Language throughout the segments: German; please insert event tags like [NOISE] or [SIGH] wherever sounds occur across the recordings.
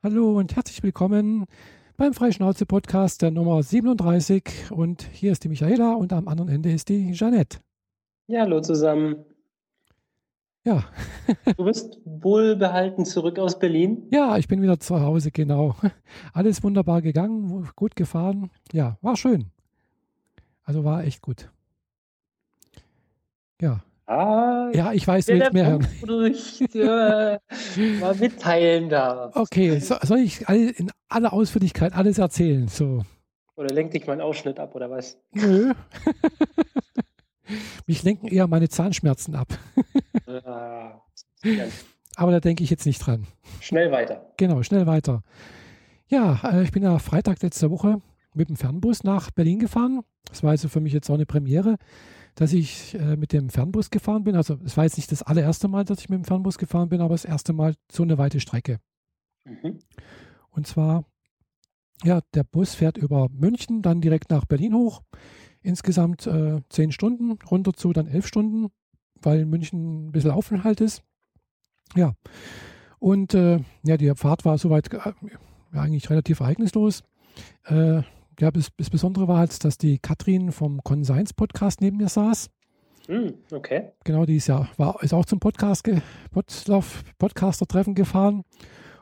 Hallo und herzlich willkommen beim Freischnauze-Podcast der Nummer 37. Und hier ist die Michaela und am anderen Ende ist die Jeanette. Ja, hallo zusammen. Ja. du bist wohlbehalten zurück aus Berlin? Ja, ich bin wieder zu Hause, genau. Alles wunderbar gegangen, gut gefahren. Ja, war schön. Also war echt gut. Ja. Ah, ja, ich weiß, du willst mehr hören. Wo du dich äh, [LAUGHS] mal mitteilen darfst. Okay, so, soll ich alle, in aller Ausführlichkeit alles erzählen? So. Oder lenkt dich mein Ausschnitt ab, oder was? Nö. [LAUGHS] Mich lenken eher meine Zahnschmerzen ab. ah, [LAUGHS] Aber da denke ich jetzt nicht dran. Schnell weiter. Genau, schnell weiter. Ja, äh, ich bin ja Freitag letzte Woche mit dem Fernbus nach Berlin gefahren. Das war also für mich jetzt auch eine Premiere dass ich äh, mit dem Fernbus gefahren bin. Also es war jetzt nicht das allererste Mal, dass ich mit dem Fernbus gefahren bin, aber das erste Mal so eine weite Strecke. Mhm. Und zwar, ja, der Bus fährt über München, dann direkt nach Berlin hoch. Insgesamt äh, zehn Stunden, runter zu dann elf Stunden, weil München ein bisschen Aufenthalt ist. Ja. Und äh, ja, die Fahrt war soweit äh, eigentlich relativ ereignislos. Äh, ja, das, das Besondere war halt, dass die Katrin vom Conscience Podcast neben mir saß. Mm, okay. Genau, die ist ja war, ist auch zum Podcast Podcaster-Treffen gefahren.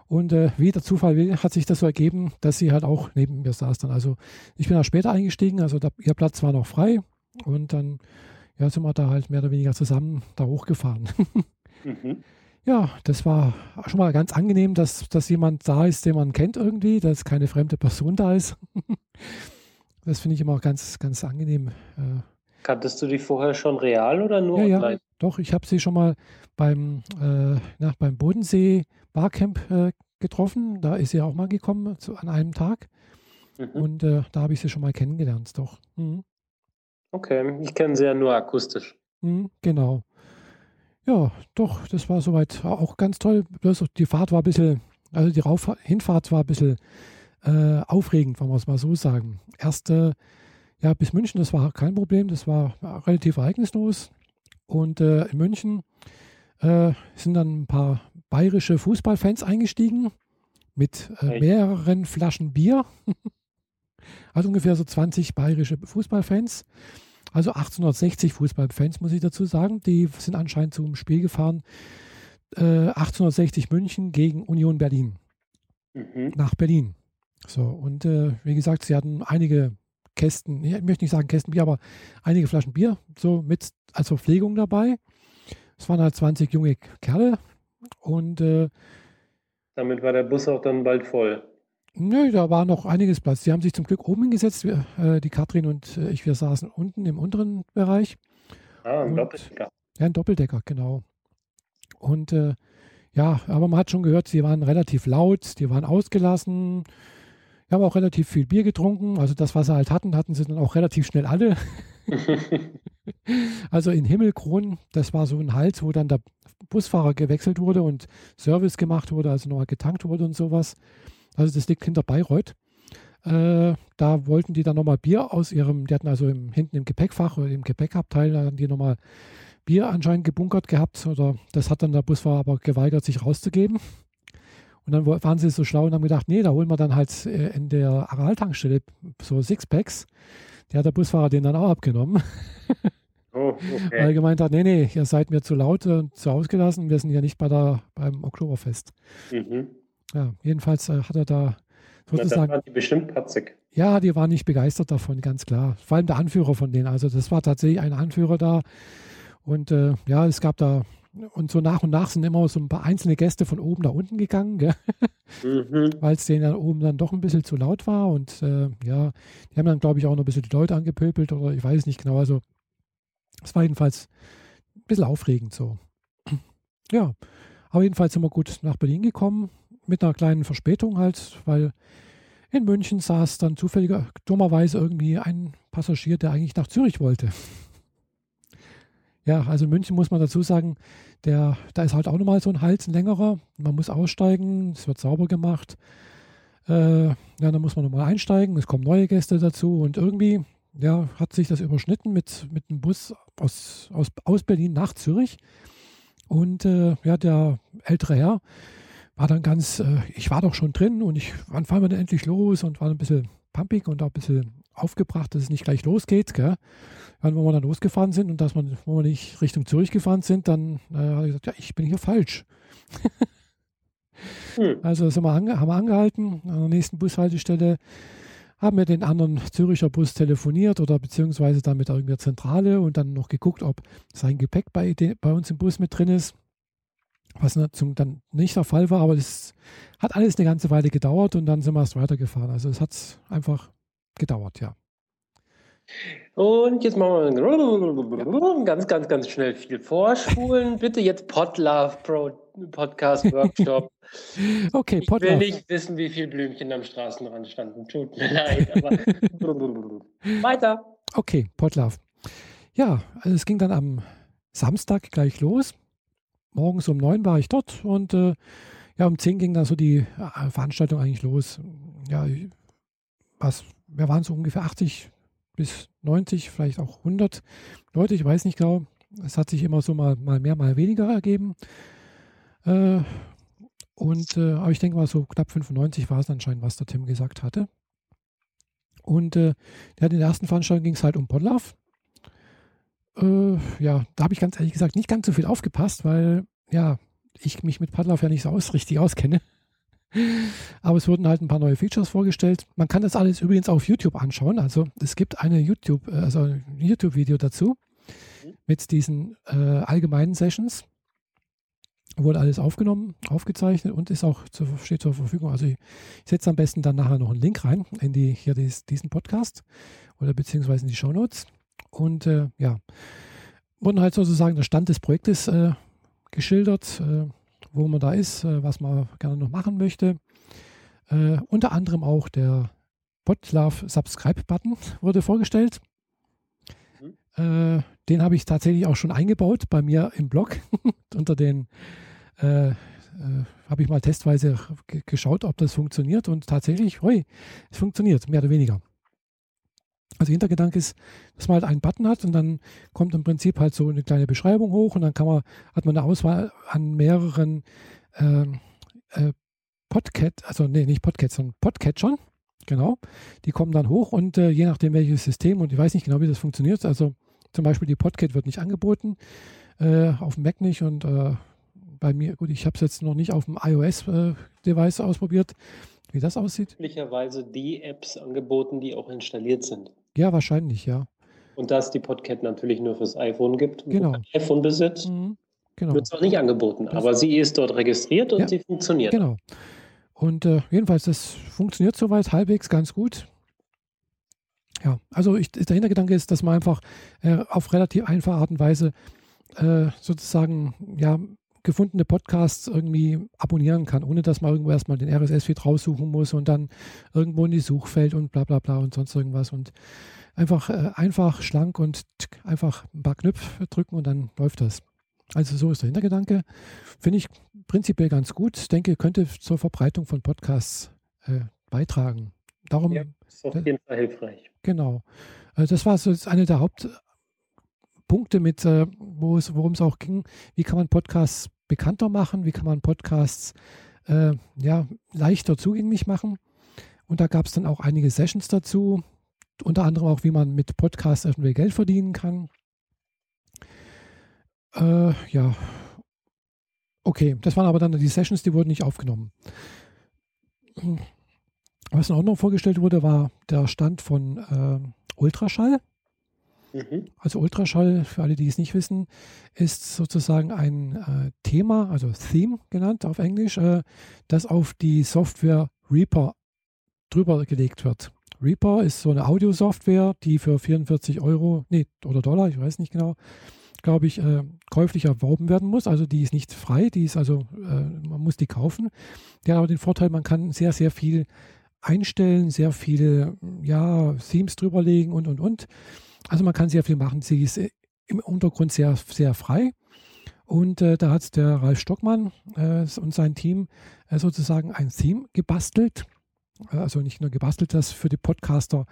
Und äh, wie der Zufall will, hat sich das so ergeben, dass sie halt auch neben mir saß dann. Also ich bin da später eingestiegen, also da, ihr Platz war noch frei. Und dann ja, sind wir da halt mehr oder weniger zusammen da hochgefahren. [LAUGHS] mhm ja, das war schon mal ganz angenehm, dass, dass jemand da ist, den man kennt irgendwie, dass keine fremde Person da ist. [LAUGHS] das finde ich immer ganz, ganz angenehm. Äh. Kanntest du die vorher schon real oder nur ja, online? Ja, doch, ich habe sie schon mal beim, äh, nach, beim Bodensee Barcamp äh, getroffen. Da ist sie auch mal gekommen zu, an einem Tag. Mhm. Und äh, da habe ich sie schon mal kennengelernt, doch. Mhm. Okay, ich kenne sie ja nur akustisch. Mhm, genau. Ja, doch, das war soweit auch ganz toll. Die Fahrt war ein bisschen, also die Rauf Hinfahrt war ein bisschen äh, aufregend, wenn wir es mal so sagen. Erst äh, ja, bis München, das war kein Problem, das war relativ ereignislos. Und äh, in München äh, sind dann ein paar bayerische Fußballfans eingestiegen mit äh, mehreren Flaschen Bier. [LAUGHS] also ungefähr so 20 bayerische Fußballfans. Also 1860 Fußballfans, muss ich dazu sagen. Die sind anscheinend zum Spiel gefahren. Äh, 1860 München gegen Union Berlin. Mhm. Nach Berlin. So, und äh, wie gesagt, sie hatten einige Kästen, ich möchte nicht sagen Kästen Bier, aber einige Flaschen Bier so mit als Verpflegung dabei. Es waren halt 20 junge Kerle und äh, damit war der Bus auch dann bald voll. Nö, da war noch einiges Platz. Sie haben sich zum Glück oben hingesetzt. Wir, äh, die Katrin und äh, ich, wir saßen unten im unteren Bereich. Ah, ein und, Doppeldecker. Ja, ein Doppeldecker, genau. Und äh, ja, aber man hat schon gehört, sie waren relativ laut, die waren ausgelassen. Wir haben auch relativ viel Bier getrunken. Also das, was sie halt hatten, hatten sie dann auch relativ schnell alle. [LAUGHS] also in Himmelkron, das war so ein Hals, wo dann der Busfahrer gewechselt wurde und Service gemacht wurde, also nochmal getankt wurde und sowas. Also das liegt hinter Bayreuth. Äh, da wollten die dann nochmal Bier aus ihrem, die hatten also im, hinten im Gepäckfach oder im Gepäckabteil, da hatten die nochmal Bier anscheinend gebunkert gehabt oder das hat dann der Busfahrer aber geweigert, sich rauszugeben. Und dann waren sie so schlau und haben gedacht, nee, da holen wir dann halt äh, in der Aral-Tankstelle so Sixpacks. Der hat der Busfahrer den dann auch abgenommen. Oh, okay. [LAUGHS] Weil er gemeint hat, nee, nee, ihr seid mir zu laut und zu ausgelassen, wir sind ja nicht bei der, beim Oktoberfest. Mhm. Ja, jedenfalls äh, hat er da sozusagen. Na, waren die bestimmt patzig. Ja, die waren nicht begeistert davon, ganz klar. Vor allem der Anführer von denen. Also, das war tatsächlich ein Anführer da. Und äh, ja, es gab da, und so nach und nach sind immer so ein paar einzelne Gäste von oben nach unten gegangen, mhm. [LAUGHS] weil es denen da oben dann doch ein bisschen zu laut war. Und äh, ja, die haben dann, glaube ich, auch noch ein bisschen die Leute angepöbelt oder ich weiß nicht genau. Also, es war jedenfalls ein bisschen aufregend so. [CLEARS THROAT] Ja, aber jedenfalls sind wir gut nach Berlin gekommen mit einer kleinen Verspätung halt, weil in München saß dann zufälliger, dummerweise irgendwie ein Passagier, der eigentlich nach Zürich wollte. Ja, also in München muss man dazu sagen, der, da ist halt auch nochmal so ein Hals, ein längerer. Man muss aussteigen, es wird sauber gemacht. Äh, ja, dann muss man nochmal einsteigen, es kommen neue Gäste dazu und irgendwie ja, hat sich das überschnitten mit, mit einem Bus aus, aus, aus Berlin nach Zürich. Und äh, ja, der ältere Herr, war dann ganz, äh, ich war doch schon drin und ich, wann fahren wir denn endlich los und war ein bisschen pumpig und auch ein bisschen aufgebracht, dass es nicht gleich losgeht. Gell? Dann, wo wir dann losgefahren sind und dass man, wo wir nicht Richtung Zürich gefahren sind, dann äh, habe ich gesagt, ja, ich bin hier falsch. [LAUGHS] hm. Also sind wir ange haben wir angehalten an der nächsten Bushaltestelle, haben wir den anderen Züricher Bus telefoniert oder beziehungsweise dann mit irgendeiner Zentrale und dann noch geguckt, ob sein Gepäck bei, bei uns im Bus mit drin ist was dann nicht der Fall war, aber das hat alles eine ganze Weile gedauert und dann sind wir erst weitergefahren. Also es hat einfach gedauert, ja. Und jetzt machen wir ganz, ganz, ganz schnell viel vorspulen. [LAUGHS] Bitte jetzt Podlove Pro Podcast Workshop. Okay, ich Podlove. will nicht wissen, wie viele Blümchen am Straßenrand standen. Tut mir leid, aber [LAUGHS] weiter. Okay, Podlove. Ja, also es ging dann am Samstag gleich los morgens um neun war ich dort und äh, ja, um zehn ging dann so die äh, Veranstaltung eigentlich los. Ja, was, wir waren so ungefähr 80 bis 90, vielleicht auch 100 Leute, ich weiß nicht genau. Es hat sich immer so mal, mal mehr, mal weniger ergeben. Äh, und, äh, aber ich denke mal, so knapp 95 war es anscheinend, was der Tim gesagt hatte. Und äh, in der ersten Veranstaltung ging es halt um Podlove. Äh, ja, da habe ich ganz ehrlich gesagt nicht ganz so viel aufgepasst, weil ja, ich mich mit Padlauf ja nicht so aus, richtig auskenne. Aber es wurden halt ein paar neue Features vorgestellt. Man kann das alles übrigens auf YouTube anschauen. Also es gibt eine YouTube, äh, also ein YouTube-Video dazu mit diesen äh, allgemeinen Sessions. Wurde alles aufgenommen, aufgezeichnet und ist auch zu, steht zur Verfügung. Also ich, ich setze am besten dann nachher noch einen Link rein in die, hier dies, diesen Podcast oder beziehungsweise in die Show Notes. Und äh, ja, wurden halt sozusagen der Stand des Projektes äh, geschildert, äh, wo man da ist, äh, was man gerne noch machen möchte. Äh, unter anderem auch der Podlove Subscribe-Button wurde vorgestellt. Mhm. Äh, den habe ich tatsächlich auch schon eingebaut bei mir im Blog. [LAUGHS] unter den habe ich mal testweise geschaut, ob das funktioniert und tatsächlich, hoi, es funktioniert, mehr oder weniger. Also Hintergedanke ist, dass man halt einen Button hat und dann kommt im Prinzip halt so eine kleine Beschreibung hoch und dann kann man, hat man eine Auswahl an mehreren ähm, äh, Podcat, also nee, nicht Podcat, sondern Podcatchern, genau. Die kommen dann hoch und äh, je nachdem welches System und ich weiß nicht genau, wie das funktioniert, also zum Beispiel die Podcat wird nicht angeboten, äh, auf dem Mac nicht und äh, bei mir, gut, ich habe es jetzt noch nicht auf dem iOS-Device äh, ausprobiert, wie das aussieht. Möglicherweise die Apps angeboten, die auch installiert sind. Ja, wahrscheinlich, ja. Und da es die Podcat natürlich nur fürs iPhone gibt, genau. iPhone besitzt, mhm. genau. wird es auch nicht angeboten. Das aber sie ist dort registriert und ja, sie funktioniert. Genau. Und äh, jedenfalls, das funktioniert soweit halbwegs ganz gut. Ja, also ich, der Hintergedanke ist, dass man einfach äh, auf relativ einfache Art und Weise äh, sozusagen ja, gefundene Podcasts irgendwie abonnieren kann, ohne dass man irgendwo erstmal den RSS-Feed raussuchen muss und dann irgendwo in die Suchfeld und bla bla bla und sonst irgendwas. Und einfach, äh, einfach schlank und einfach ein paar Knöpfe drücken und dann läuft das. Also so ist der Hintergedanke. Finde ich prinzipiell ganz gut. Ich denke, könnte zur Verbreitung von Podcasts äh, beitragen. Darum, ja, ist auf jeden Fall hilfreich. Genau. Also das war so eine der Hauptpunkte, mit, äh, worum es auch ging. Wie kann man Podcasts bekannter machen? Wie kann man Podcasts äh, ja, leichter zugänglich machen? Und da gab es dann auch einige Sessions dazu, unter anderem auch, wie man mit Podcasts irgendwie Geld verdienen kann. Äh, ja, okay, das waren aber dann die Sessions, die wurden nicht aufgenommen. Was dann auch noch vorgestellt wurde, war der Stand von äh, Ultraschall. Mhm. Also Ultraschall, für alle, die es nicht wissen, ist sozusagen ein äh, Thema, also Theme genannt auf Englisch, äh, das auf die Software Reaper drüber gelegt wird. Reaper ist so eine Audiosoftware, die für 44 Euro, nee, oder Dollar, ich weiß nicht genau, glaube ich, äh, käuflich erworben werden muss. Also die ist nicht frei, die ist also, äh, man muss die kaufen. Die hat aber den Vorteil, man kann sehr, sehr viel einstellen, sehr viele ja, Themes drüberlegen und und und. Also man kann sehr viel machen. Sie ist äh, im Untergrund sehr, sehr frei. Und äh, da hat der Ralf Stockmann äh, und sein Team äh, sozusagen ein Theme gebastelt. Äh, also nicht nur gebastelt, das für die Podcaster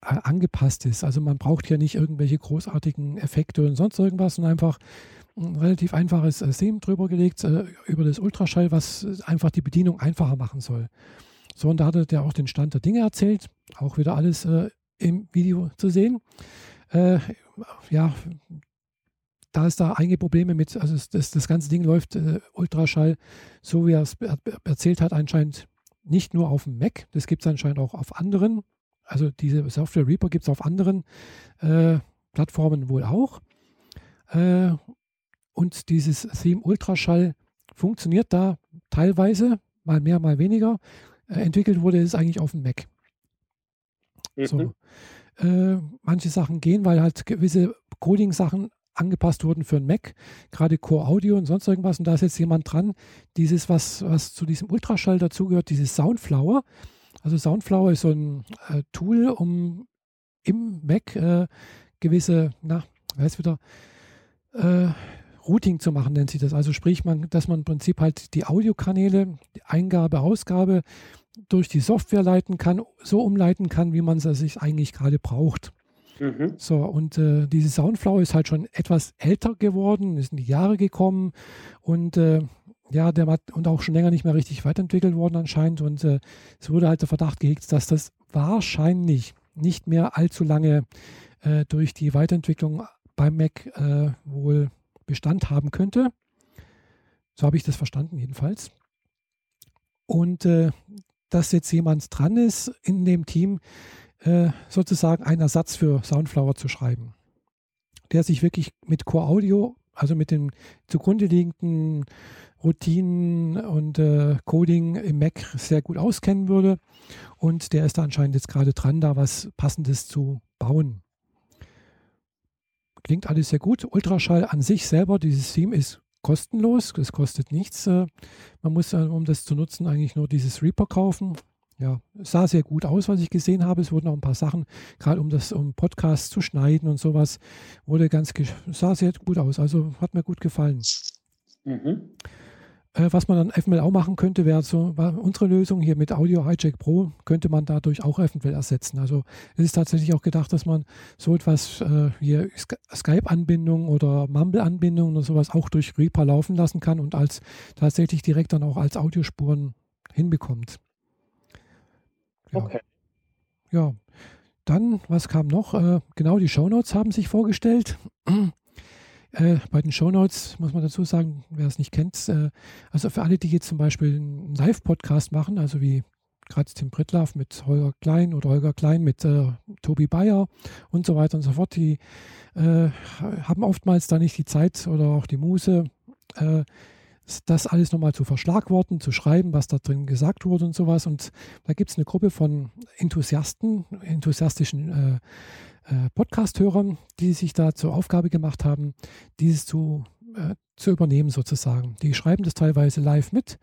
angepasst ist. Also man braucht hier nicht irgendwelche großartigen Effekte und sonst irgendwas, sondern einfach ein relativ einfaches äh, Theme drüber gelegt äh, über das Ultraschall, was einfach die Bedienung einfacher machen soll. So, und da hat er auch den Stand der Dinge erzählt. Auch wieder alles äh, im Video zu sehen. Äh, ja, da ist da einige Probleme mit, also das, das ganze Ding läuft äh, Ultraschall, so wie er es erzählt hat, anscheinend nicht nur auf dem Mac, das gibt es anscheinend auch auf anderen. Also diese Software Reaper gibt es auf anderen äh, Plattformen wohl auch. Äh, und dieses Theme Ultraschall funktioniert da teilweise, mal mehr, mal weniger. Äh, entwickelt wurde es eigentlich auf dem Mac. Mhm. So. Äh, manche Sachen gehen, weil halt gewisse Coding-Sachen angepasst wurden für ein Mac, gerade Core Audio und sonst irgendwas. Und da ist jetzt jemand dran, dieses, was, was zu diesem Ultraschall dazugehört, dieses Soundflower. Also Soundflower ist so ein äh, Tool, um im Mac äh, gewisse, na, weiß wieder, äh, Routing zu machen, nennt sich das. Also sprich, man, dass man im Prinzip halt die Audiokanäle, die Eingabe, Ausgabe durch die Software leiten kann, so umleiten kann, wie man es sich eigentlich gerade braucht. Mhm. So, und äh, diese Soundflower ist halt schon etwas älter geworden, ist in die Jahre gekommen und äh, ja, der hat und auch schon länger nicht mehr richtig weiterentwickelt worden anscheinend. Und äh, es wurde halt der Verdacht gehegt, dass das wahrscheinlich nicht mehr allzu lange äh, durch die Weiterentwicklung beim Mac äh, wohl Bestand haben könnte. So habe ich das verstanden jedenfalls. Und äh, dass jetzt jemand dran ist in dem Team, äh, sozusagen einen Ersatz für Soundflower zu schreiben, der sich wirklich mit Core Audio, also mit den zugrunde liegenden Routinen und äh, Coding im Mac sehr gut auskennen würde. Und der ist da anscheinend jetzt gerade dran, da was Passendes zu bauen. Klingt alles sehr gut. Ultraschall an sich selber, dieses Theme ist kostenlos, es kostet nichts. Äh, man muss, äh, um das zu nutzen, eigentlich nur dieses Reaper kaufen. Ja, sah sehr gut aus, was ich gesehen habe. Es wurden auch ein paar Sachen, gerade um das um Podcast zu schneiden und sowas, wurde ganz sah sehr gut aus. Also hat mir gut gefallen. Mhm. Äh, was man dann eventuell auch machen könnte, wäre so unsere Lösung hier mit Audio Hijack Pro, könnte man dadurch auch eventuell ersetzen. Also es ist tatsächlich auch gedacht, dass man so etwas äh, wie Skype-Anbindung oder Mumble-Anbindung oder sowas auch durch Reaper laufen lassen kann und als tatsächlich direkt dann auch als Audiospuren hinbekommt. Ja. Okay. Ja. Dann, was kam noch? Äh, genau, die Shownotes haben sich vorgestellt. Äh, bei den Shownotes muss man dazu sagen, wer es nicht kennt, äh, also für alle, die jetzt zum Beispiel einen Live-Podcast machen, also wie gerade Tim Brittlaff mit Holger Klein oder Holger Klein mit äh, Tobi Bayer und so weiter und so fort, die äh, haben oftmals da nicht die Zeit oder auch die Muße, äh, das alles nochmal zu verschlagworten, zu schreiben, was da drin gesagt wurde und sowas. Und da gibt es eine Gruppe von Enthusiasten, enthusiastischen äh, äh, Podcast-Hörern, die sich da zur Aufgabe gemacht haben, dieses zu, äh, zu übernehmen sozusagen. Die schreiben das teilweise live mit,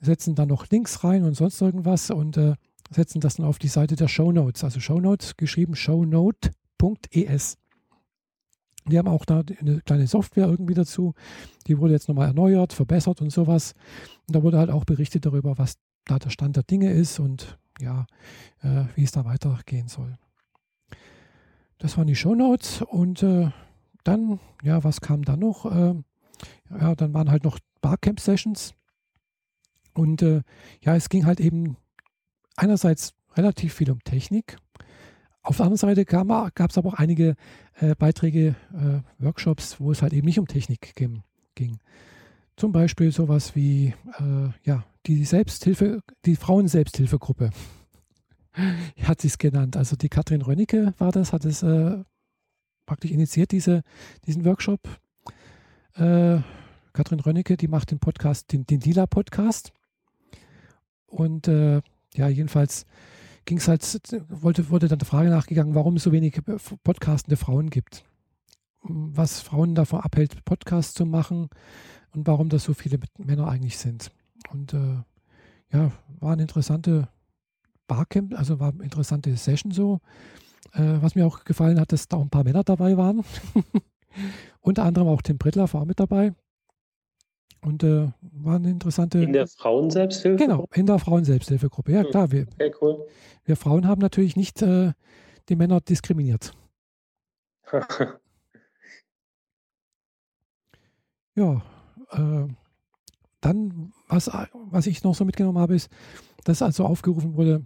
setzen dann noch Links rein und sonst irgendwas und äh, setzen das dann auf die Seite der Show Notes. Also Show Notes geschrieben shownote.es. Die haben auch da eine kleine Software irgendwie dazu. Die wurde jetzt nochmal erneuert, verbessert und sowas. Und da wurde halt auch berichtet darüber, was da der Stand der Dinge ist und ja, äh, wie es da weitergehen soll. Das waren die Shownotes und äh, dann, ja, was kam dann noch? Äh, ja, dann waren halt noch Barcamp-Sessions und äh, ja, es ging halt eben einerseits relativ viel um Technik auf der anderen Seite gab es aber auch einige äh, Beiträge, äh, Workshops, wo es halt eben nicht um Technik ging. ging. Zum Beispiel sowas wie äh, ja, die Selbsthilfe, die Frauen-Selbsthilfegruppe [LAUGHS] hat sie es genannt. Also die Katrin Rönnecke war das, hat es äh, praktisch initiiert, diese, diesen Workshop. Äh, Katrin Rönnecke, die macht den Podcast, den, den Lila-Podcast. Und äh, ja, jedenfalls ging es halt, wollte, wurde dann der Frage nachgegangen, warum es so wenig podcastende Frauen gibt. Was Frauen davon abhält, Podcasts zu machen und warum das so viele Männer eigentlich sind. Und äh, ja, war eine interessante Barcamp, also war eine interessante Session so. Äh, was mir auch gefallen hat, dass da auch ein paar Männer dabei waren. [LAUGHS] Unter anderem auch Tim Brittler war mit dabei. Und äh, war eine interessante. In der Frauenselbsthilfe? Genau, in der Frauenselbsthilfegruppe. Ja, hm. klar. Wir, okay, cool. wir Frauen haben natürlich nicht äh, die Männer diskriminiert. [LAUGHS] ja, äh, dann, was, was ich noch so mitgenommen habe, ist, dass also aufgerufen wurde,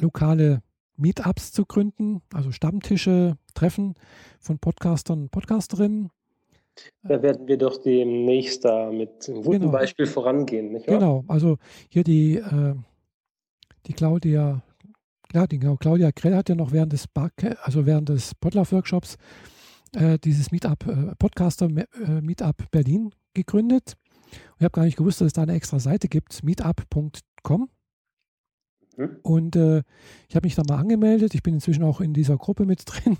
lokale Meetups zu gründen, also Stammtische, Treffen von Podcastern und Podcasterinnen. Da werden wir doch demnächst da mit einem guten genau. Beispiel vorangehen, nicht wahr? Genau, also hier die, äh, die Claudia, ja, die, genau, Claudia Krell hat ja noch während des Bar also während des Podlove-Workshops äh, dieses Meetup, äh, Podcaster äh, Meetup Berlin gegründet. Und ich habe gar nicht gewusst, dass es da eine extra Seite gibt, meetup.com. Mhm. Und äh, ich habe mich da mal angemeldet. Ich bin inzwischen auch in dieser Gruppe mit [LAUGHS] drin,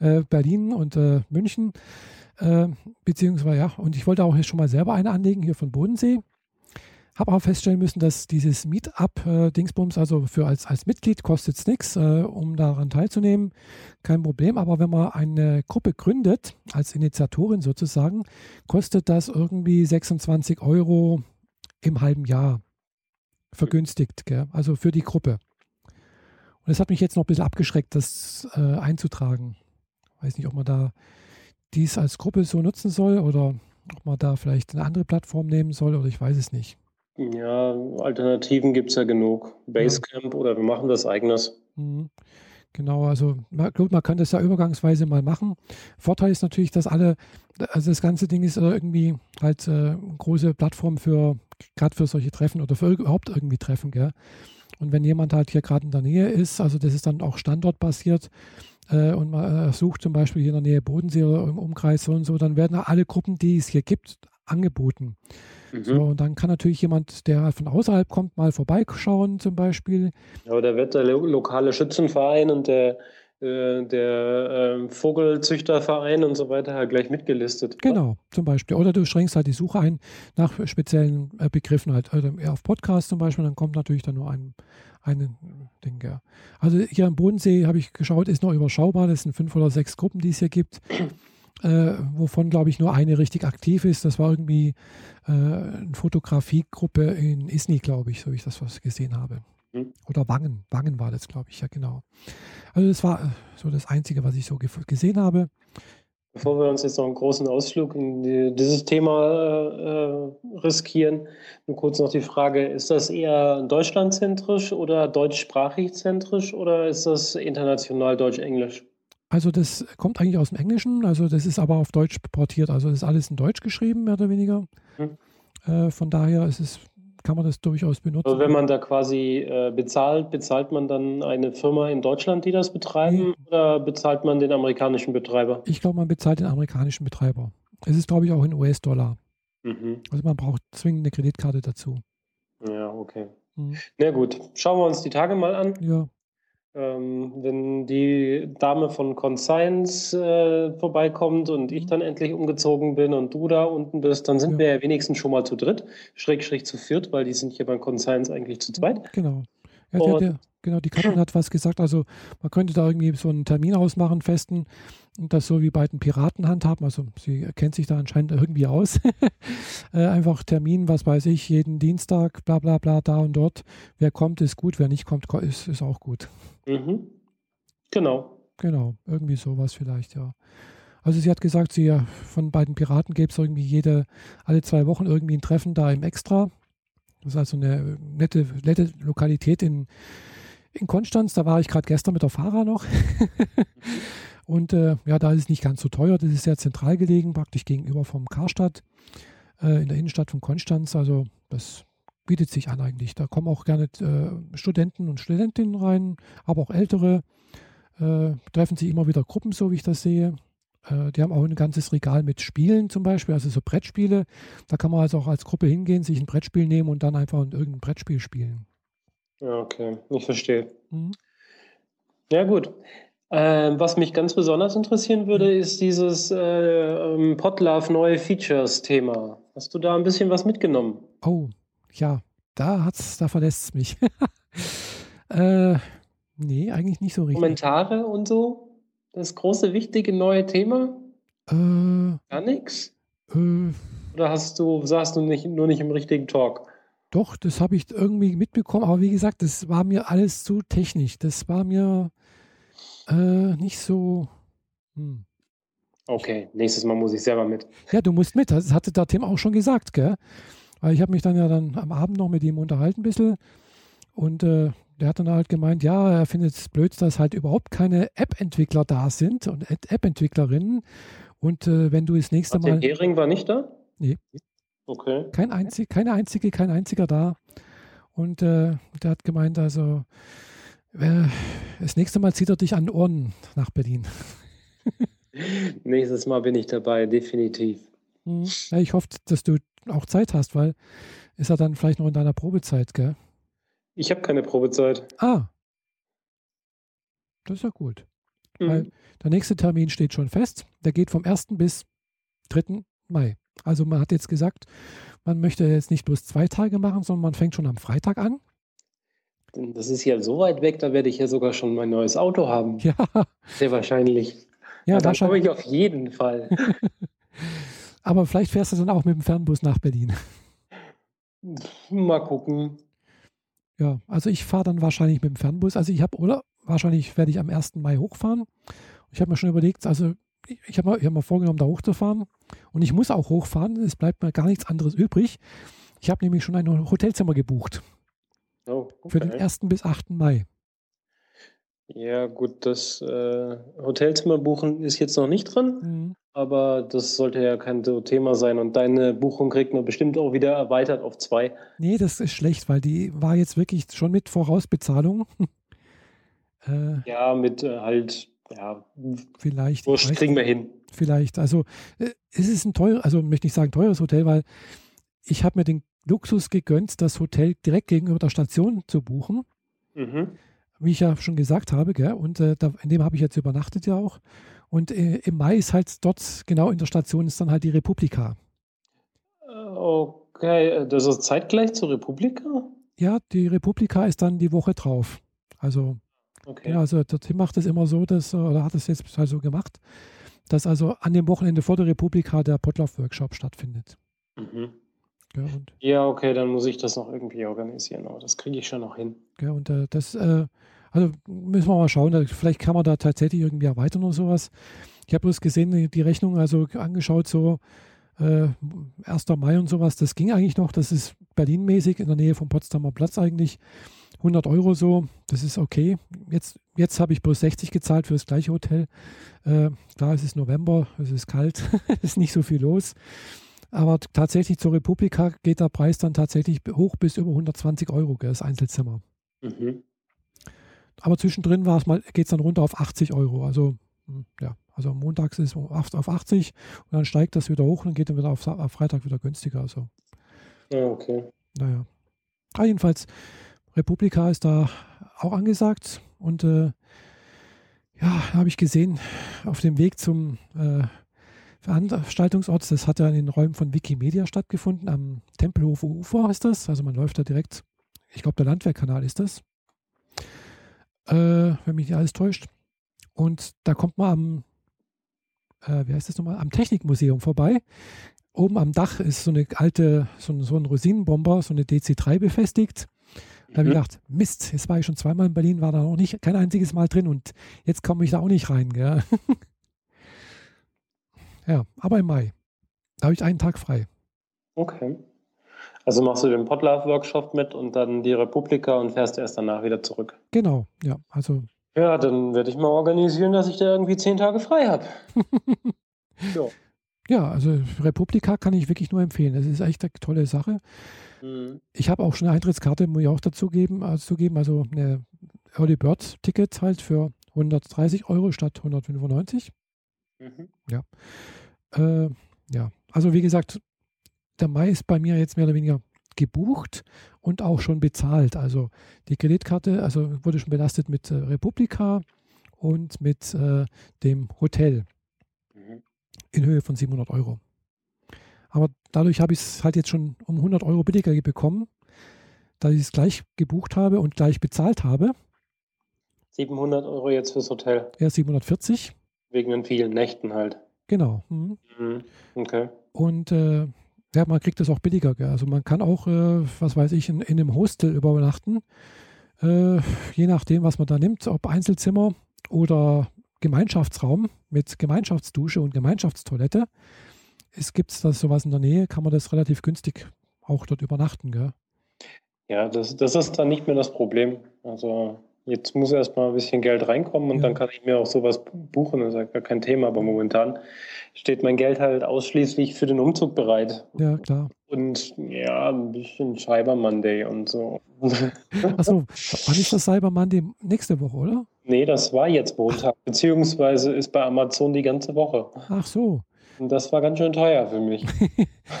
äh, Berlin und äh, München. Äh, beziehungsweise, ja, und ich wollte auch jetzt schon mal selber eine anlegen hier von Bodensee. Habe aber feststellen müssen, dass dieses Meetup-Dingsbums, also für als, als Mitglied kostet es nichts, äh, um daran teilzunehmen. Kein Problem. Aber wenn man eine Gruppe gründet, als Initiatorin sozusagen, kostet das irgendwie 26 Euro im halben Jahr vergünstigt, gell? also für die Gruppe. Und das hat mich jetzt noch ein bisschen abgeschreckt, das äh, einzutragen. Weiß nicht, ob man da dies als Gruppe so nutzen soll oder ob man da vielleicht eine andere Plattform nehmen soll oder ich weiß es nicht. Ja, Alternativen gibt es ja genug. Basecamp ja. oder wir machen das eigenes. Mhm. Genau, also gut, man kann das ja übergangsweise mal machen. Vorteil ist natürlich, dass alle, also das ganze Ding ist irgendwie halt äh, große Plattform für, gerade für solche Treffen oder für überhaupt irgendwie Treffen, gell? Und wenn jemand halt hier gerade in der Nähe ist, also das ist dann auch standortbasiert äh, und man äh, sucht zum Beispiel hier in der Nähe Bodensee oder im Umkreis so und so, dann werden alle Gruppen, die es hier gibt, angeboten. Mhm. So, und dann kann natürlich jemand, der von außerhalb kommt, mal vorbeischauen zum Beispiel. Ja, da wird der lokale Schützenverein und der, äh, der äh, Vogelzüchterverein und so weiter halt gleich mitgelistet. Genau, zum Beispiel. Oder du schränkst halt die Suche ein nach speziellen äh, Begriffen, halt also auf Podcast zum Beispiel, dann kommt natürlich dann nur ein, ein Ding. Ja. Also hier am Bodensee habe ich geschaut, ist noch überschaubar. Das sind fünf oder sechs Gruppen, die es hier gibt äh, wovon, glaube ich, nur eine richtig aktiv ist. Das war irgendwie äh, eine Fotografiegruppe in Isny, glaube ich, so wie ich das was gesehen habe. Mhm. Oder Wangen. Wangen war das, glaube ich, ja, genau. Also, das war äh, so das Einzige, was ich so gesehen habe. Bevor wir uns jetzt noch einen großen Ausflug in die, dieses Thema äh, riskieren, nur kurz noch die Frage, ist das eher deutschlandzentrisch oder deutschsprachig zentrisch oder ist das international deutsch-englisch? Also das kommt eigentlich aus dem Englischen, also das ist aber auf Deutsch portiert. Also das ist alles in Deutsch geschrieben, mehr oder weniger. Mhm. Äh, von daher ist es, kann man das durchaus benutzen. Also wenn man da quasi äh, bezahlt, bezahlt man dann eine Firma in Deutschland, die das betreiben, nee. oder bezahlt man den amerikanischen Betreiber? Ich glaube, man bezahlt den amerikanischen Betreiber. Es ist, glaube ich, auch in US-Dollar. Mhm. Also man braucht zwingend eine Kreditkarte dazu. Ja, okay. Mhm. Na gut, schauen wir uns die Tage mal an. Ja. Ähm, wenn die Dame von Conscience äh, vorbeikommt und ich mhm. dann endlich umgezogen bin und du da unten bist, dann sind ja. wir ja wenigstens schon mal zu dritt, schräg, schräg zu viert, weil die sind hier beim Conscience eigentlich zu zweit. Genau. Ja, die, genau, die Katrin hat was gesagt. Also man könnte da irgendwie so einen Termin ausmachen, festen und das so wie bei den Piraten handhaben. Also sie kennt sich da anscheinend irgendwie aus. [LAUGHS] äh, einfach Termin, was weiß ich, jeden Dienstag, bla bla bla, da und dort. Wer kommt, ist gut, wer nicht kommt, ist, ist auch gut. Mhm. Genau. Genau, irgendwie sowas vielleicht, ja. Also sie hat gesagt, sie von beiden Piraten gäbe es irgendwie jede, alle zwei Wochen irgendwie ein Treffen da im Extra. Das ist also eine nette, nette Lokalität in, in Konstanz. Da war ich gerade gestern mit der Fahrer noch. [LAUGHS] Und äh, ja, da ist es nicht ganz so teuer. Das ist sehr zentral gelegen, praktisch gegenüber vom Karstadt, äh, in der Innenstadt von Konstanz. Also das bietet sich an eigentlich. Da kommen auch gerne äh, Studenten und Studentinnen rein, aber auch ältere. Äh, treffen sich immer wieder Gruppen, so wie ich das sehe. Äh, die haben auch ein ganzes Regal mit Spielen zum Beispiel, also so Brettspiele. Da kann man also auch als Gruppe hingehen, sich ein Brettspiel nehmen und dann einfach irgendein Brettspiel spielen. Ja, okay, ich verstehe. Mhm. Ja, gut. Ähm, was mich ganz besonders interessieren würde, mhm. ist dieses äh, ähm, Podlove neue Features-Thema. Hast du da ein bisschen was mitgenommen? Oh, ja, da hat's, da verlässt es mich. [LAUGHS] äh, nee, eigentlich nicht so richtig. Kommentare und so? Das große, wichtige neue Thema? Äh, Gar nichts? Äh, Oder hast du, sagst du nicht, nur nicht im richtigen Talk? Doch, das habe ich irgendwie mitbekommen, aber wie gesagt, das war mir alles zu technisch. Das war mir äh, nicht so. Hm. Okay, nächstes Mal muss ich selber mit. Ja, du musst mit. Das hatte der Tim auch schon gesagt, gell? Weil ich habe mich dann ja dann am Abend noch mit ihm unterhalten ein bisschen und äh, der hat dann halt gemeint, ja, er findet es blöd, dass halt überhaupt keine App-Entwickler da sind und App-Entwicklerinnen. Und äh, wenn du das nächste Martin Mal. Hering war nicht da? Nee. Okay. Kein einzig, keine einzige, kein einziger da. Und äh, der hat gemeint, also äh, das nächste Mal zieht er dich an den Ohren nach Berlin. [LAUGHS] Nächstes Mal bin ich dabei, definitiv. Hm. Ja, ich hoffe, dass du auch Zeit hast, weil ist er dann vielleicht noch in deiner Probezeit, gell? Ich habe keine Probezeit. Ah. Das ist ja gut. Mhm. Weil der nächste Termin steht schon fest. Der geht vom 1. bis 3. Mai. Also man hat jetzt gesagt, man möchte jetzt nicht bloß zwei Tage machen, sondern man fängt schon am Freitag an. Das ist ja so weit weg, da werde ich ja sogar schon mein neues Auto haben. Ja. Sehr wahrscheinlich. Ja, da komme ich auf jeden Fall. [LAUGHS] Aber vielleicht fährst du dann auch mit dem Fernbus nach Berlin. Mal gucken. Ja, also ich fahre dann wahrscheinlich mit dem Fernbus. Also ich habe, oder wahrscheinlich werde ich am 1. Mai hochfahren. Ich habe mir schon überlegt, also ich habe mir, hab mir vorgenommen, da hochzufahren. Und ich muss auch hochfahren. Es bleibt mir gar nichts anderes übrig. Ich habe nämlich schon ein Hotelzimmer gebucht. Oh, okay. Für den 1. bis 8. Mai. Ja, gut, das äh, Hotelzimmer buchen ist jetzt noch nicht drin, mhm. Aber das sollte ja kein Thema sein. Und deine Buchung kriegt man bestimmt auch wieder erweitert auf zwei. Nee, das ist schlecht, weil die war jetzt wirklich schon mit Vorausbezahlung. [LAUGHS] äh, ja, mit äh, halt, ja, vielleicht. Wurscht, kriegen wir hin. Vielleicht. Also, äh, es ist ein teures, also möchte ich sagen teures Hotel, weil ich habe mir den Luxus gegönnt, das Hotel direkt gegenüber der Station zu buchen. Mhm wie ich ja schon gesagt habe, gell? und äh, da, in dem habe ich jetzt übernachtet ja auch. Und äh, im Mai ist halt dort, genau in der Station, ist dann halt die Republika. Okay, das ist zeitgleich zur Republika? Ja, die Republika ist dann die Woche drauf. Also, okay. ja, also der Tim macht es immer so, dass, oder hat es jetzt halt so gemacht, dass also an dem Wochenende vor der Republika der Potlauf-Workshop stattfindet. Mhm. Ja, ja, okay, dann muss ich das noch irgendwie organisieren, aber das kriege ich schon noch hin. Ja, und äh, das, äh, also müssen wir mal schauen, vielleicht kann man da tatsächlich irgendwie erweitern oder sowas. Ich habe bloß gesehen, die Rechnung, also angeschaut, so äh, 1. Mai und sowas, das ging eigentlich noch, das ist Berlin-mäßig in der Nähe vom Potsdamer Platz eigentlich. 100 Euro so, das ist okay. Jetzt, jetzt habe ich bloß 60 gezahlt für das gleiche Hotel. Äh, klar, es ist November, es ist kalt, [LAUGHS] es ist nicht so viel los. Aber tatsächlich zur Republika geht der Preis dann tatsächlich hoch bis über 120 Euro, das Einzelzimmer. Mhm. Aber zwischendrin geht es dann runter auf 80 Euro. Also hm, ja, also montags ist es auf 80 und dann steigt das wieder hoch und geht dann wieder auf, auf Freitag wieder günstiger. Also. Ja, okay. Naja. Aber jedenfalls, Republika ist da auch angesagt und äh, ja, habe ich gesehen, auf dem Weg zum äh, Veranstaltungsort, das hat ja in den Räumen von Wikimedia stattgefunden, am Tempelhofer Ufer heißt das. Also man läuft da direkt, ich glaube, der Landwehrkanal ist das, äh, wenn mich nicht alles täuscht. Und da kommt man am, äh, wie heißt das nochmal, am Technikmuseum vorbei. Oben am Dach ist so eine alte, so ein, so ein Rosinenbomber, so eine DC-3 befestigt. Da habe ich mhm. gedacht, Mist, jetzt war ich schon zweimal in Berlin, war da noch nicht kein einziges Mal drin und jetzt komme ich da auch nicht rein. Gell? [LAUGHS] Ja, aber im Mai. Da habe ich einen Tag frei. Okay. Also machst du den Potlauf-Workshop mit und dann die Republika und fährst erst danach wieder zurück. Genau, ja. Also. Ja, dann werde ich mal organisieren, dass ich da irgendwie zehn Tage frei habe. ja. [LAUGHS] ja, also Republika kann ich wirklich nur empfehlen. Das ist echt eine tolle Sache. Mhm. Ich habe auch schon eine Eintrittskarte, muss ich auch dazu geben, also, geben, also eine Early Bird Ticket halt für 130 Euro statt 195. Mhm. Ja. Äh, ja, also wie gesagt, der Mai ist bei mir jetzt mehr oder weniger gebucht und auch schon bezahlt. Also die Kreditkarte also wurde schon belastet mit äh, Republika und mit äh, dem Hotel mhm. in Höhe von 700 Euro. Aber dadurch habe ich es halt jetzt schon um 100 Euro billiger bekommen, da ich es gleich gebucht habe und gleich bezahlt habe. 700 Euro jetzt fürs Hotel? Ja, 740. Wegen den vielen Nächten halt. Genau. Mhm. Mhm. Okay. Und äh, ja, man kriegt das auch billiger. Gell? Also man kann auch, äh, was weiß ich, in, in einem Hostel übernachten. Äh, je nachdem, was man da nimmt, ob Einzelzimmer oder Gemeinschaftsraum mit Gemeinschaftsdusche und Gemeinschaftstoilette. Es gibt das sowas in der Nähe, kann man das relativ günstig auch dort übernachten, gell? Ja, das, das ist dann nicht mehr das Problem. Also jetzt muss erst mal ein bisschen Geld reinkommen und ja. dann kann ich mir auch sowas buchen. Das ist ja gar kein Thema, aber momentan steht mein Geld halt ausschließlich für den Umzug bereit. Ja, klar. Und ja, ein bisschen Cyber Monday und so. [LAUGHS] Achso, wann ist das Cyber Monday? Nächste Woche, oder? Nee, das war jetzt Montag, beziehungsweise ist bei Amazon die ganze Woche. Ach so. Und das war ganz schön teuer für mich.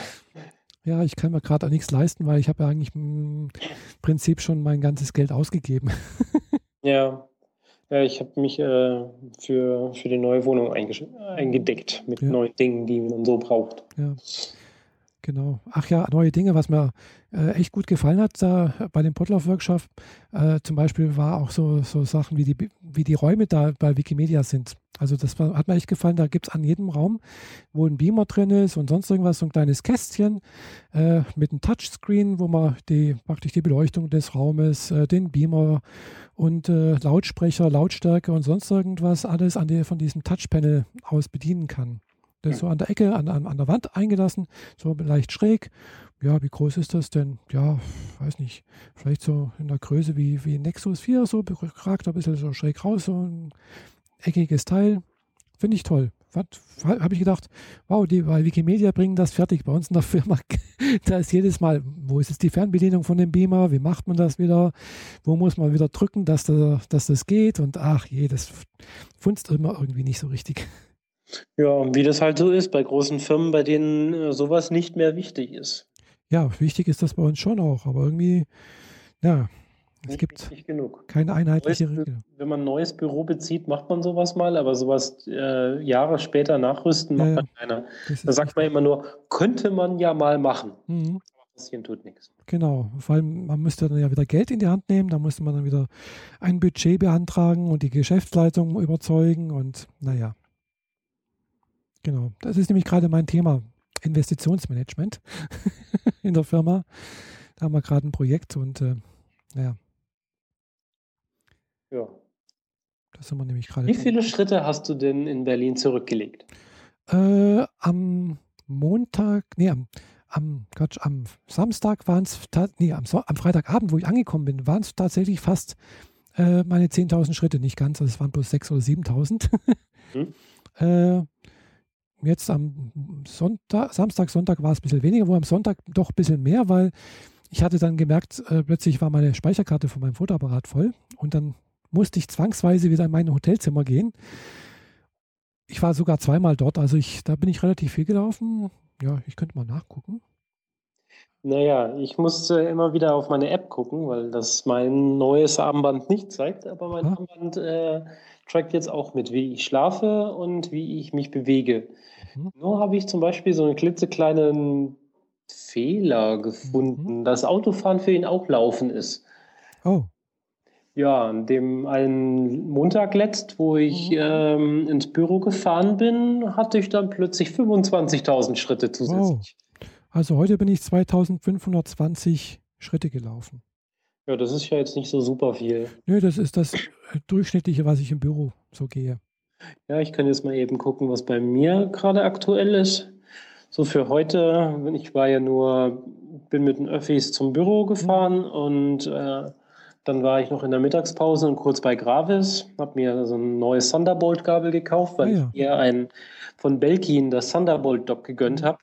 [LAUGHS] ja, ich kann mir gerade nichts leisten, weil ich habe ja eigentlich im Prinzip schon mein ganzes Geld ausgegeben. Ja. Ja, ich habe mich äh, für, für die neue Wohnung eingedeckt mit ja. neuen Dingen, die man so braucht. Ja. Genau. Ach ja, neue Dinge, was mir äh, echt gut gefallen hat da bei dem Potlauf-Workshop. Äh, zum Beispiel war auch so, so Sachen, wie die, wie die Räume da bei Wikimedia sind. Also das war, hat mir echt gefallen. Da gibt es an jedem Raum, wo ein Beamer drin ist und sonst irgendwas, so ein kleines Kästchen äh, mit einem Touchscreen, wo man die, praktisch die Beleuchtung des Raumes, äh, den Beamer und äh, Lautsprecher, Lautstärke und sonst irgendwas alles an die, von diesem Touchpanel aus bedienen kann. Das ist so an der Ecke, an, an, an der Wand eingelassen, so leicht schräg. Ja, wie groß ist das denn? Ja, weiß nicht. Vielleicht so in der Größe wie, wie Nexus 4, so ragt ein bisschen so schräg raus, so ein eckiges Teil. Finde ich toll. Habe ich gedacht, wow, die bei Wikimedia bringen das fertig. Bei uns in der Firma, [LAUGHS] da ist jedes Mal, wo ist jetzt die Fernbedienung von dem Beamer? Wie macht man das wieder? Wo muss man wieder drücken, dass, da, dass das geht? Und ach je, das funzt immer irgendwie nicht so richtig. Ja, wie das halt so ist bei großen Firmen, bei denen äh, sowas nicht mehr wichtig ist. Ja, wichtig ist das bei uns schon auch, aber irgendwie, ja, es nicht gibt keine einheitliche Regel. Wenn man ein neues Büro bezieht, macht man sowas mal, aber sowas äh, Jahre später nachrüsten macht ja, man keiner. Da sagt man immer nur, könnte man ja mal machen. Mhm. Tut nichts. Genau, vor allem man müsste dann ja wieder Geld in die Hand nehmen, da musste man dann wieder ein Budget beantragen und die Geschäftsleitung überzeugen und naja. Genau, das ist nämlich gerade mein Thema, Investitionsmanagement [LAUGHS] in der Firma. Da haben wir gerade ein Projekt und äh, naja. Ja. Das sind wir nämlich gerade. Wie viele Schritte hast du denn in Berlin zurückgelegt? Äh, am Montag, nee, am, am, Quatsch, am Samstag waren es, nee, am, am, Freitagabend, wo ich angekommen bin, waren es tatsächlich fast äh, meine 10.000 Schritte, nicht ganz, also es waren bloß 6.000 oder 7.000. hm. [LAUGHS] äh, Jetzt am Sonntag, Samstag, Sonntag war es ein bisschen weniger, wo am Sonntag doch ein bisschen mehr, weil ich hatte dann gemerkt, äh, plötzlich war meine Speicherkarte von meinem Fotoapparat voll und dann musste ich zwangsweise wieder in mein Hotelzimmer gehen. Ich war sogar zweimal dort, also ich, da bin ich relativ viel gelaufen. Ja, ich könnte mal nachgucken. Naja, ich musste immer wieder auf meine App gucken, weil das mein neues Armband nicht zeigt, aber mein ah. Armband äh, trackt jetzt auch mit, wie ich schlafe und wie ich mich bewege. Mhm. Nur habe ich zum Beispiel so einen klitzekleinen Fehler gefunden, mhm. dass Autofahren für ihn auch Laufen ist. Oh. Ja, an dem einen Montag letzt, wo ich mhm. ähm, ins Büro gefahren bin, hatte ich dann plötzlich 25.000 Schritte zusätzlich. Wow. Also heute bin ich 2520 Schritte gelaufen. Ja, das ist ja jetzt nicht so super viel. Nö, das ist das Durchschnittliche, was ich im Büro so gehe. Ja, ich kann jetzt mal eben gucken, was bei mir gerade aktuell ist. So für heute, ich war ja nur, bin mit den Öffis zum Büro gefahren mhm. und äh, dann war ich noch in der Mittagspause und kurz bei Gravis, habe mir so ein neues Thunderbolt-Gabel gekauft, weil ah, ja. ich mir ein von Belkin das Thunderbolt-Dock gegönnt mhm. habe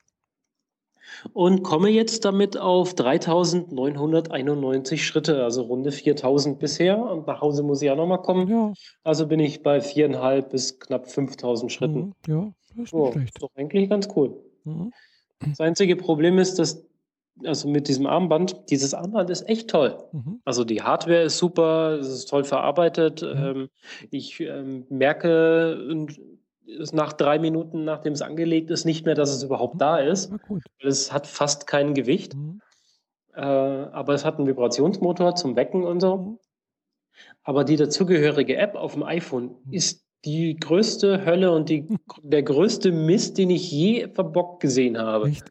und komme jetzt damit auf 3991 Schritte, also runde 4000 bisher. Und nach Hause muss ich auch nochmal kommen. Ja. Also bin ich bei viereinhalb bis knapp 5000 Schritten. Mhm. Ja, das ist oh. Ist doch eigentlich ganz cool. Mhm. Das einzige Problem ist, dass also mit diesem Armband, dieses Armband ist echt toll. Mhm. Also die Hardware ist super, es ist toll verarbeitet. Mhm. ich ähm, merke nach drei Minuten, nachdem es angelegt ist, nicht mehr, dass es überhaupt da ist. Es hat fast kein Gewicht. Mhm. Äh, aber es hat einen Vibrationsmotor zum Wecken und so. Mhm. Aber die dazugehörige App auf dem iPhone mhm. ist die größte Hölle und die, [LAUGHS] der größte Mist, den ich je verbockt gesehen habe. Echt?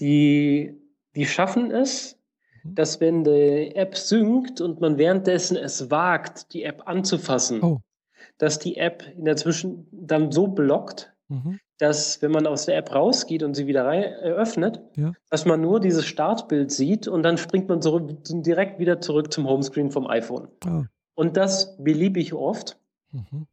Die, die schaffen es, mhm. dass wenn die App synkt und man währenddessen es wagt, die App anzufassen, oh dass die App in der Zwischen dann so blockt, mhm. dass wenn man aus der App rausgeht und sie wieder eröffnet, ja. dass man nur dieses Startbild sieht und dann springt man zurück, direkt wieder zurück zum Homescreen vom iPhone. Oh. Und das beliebig oft. Mhm.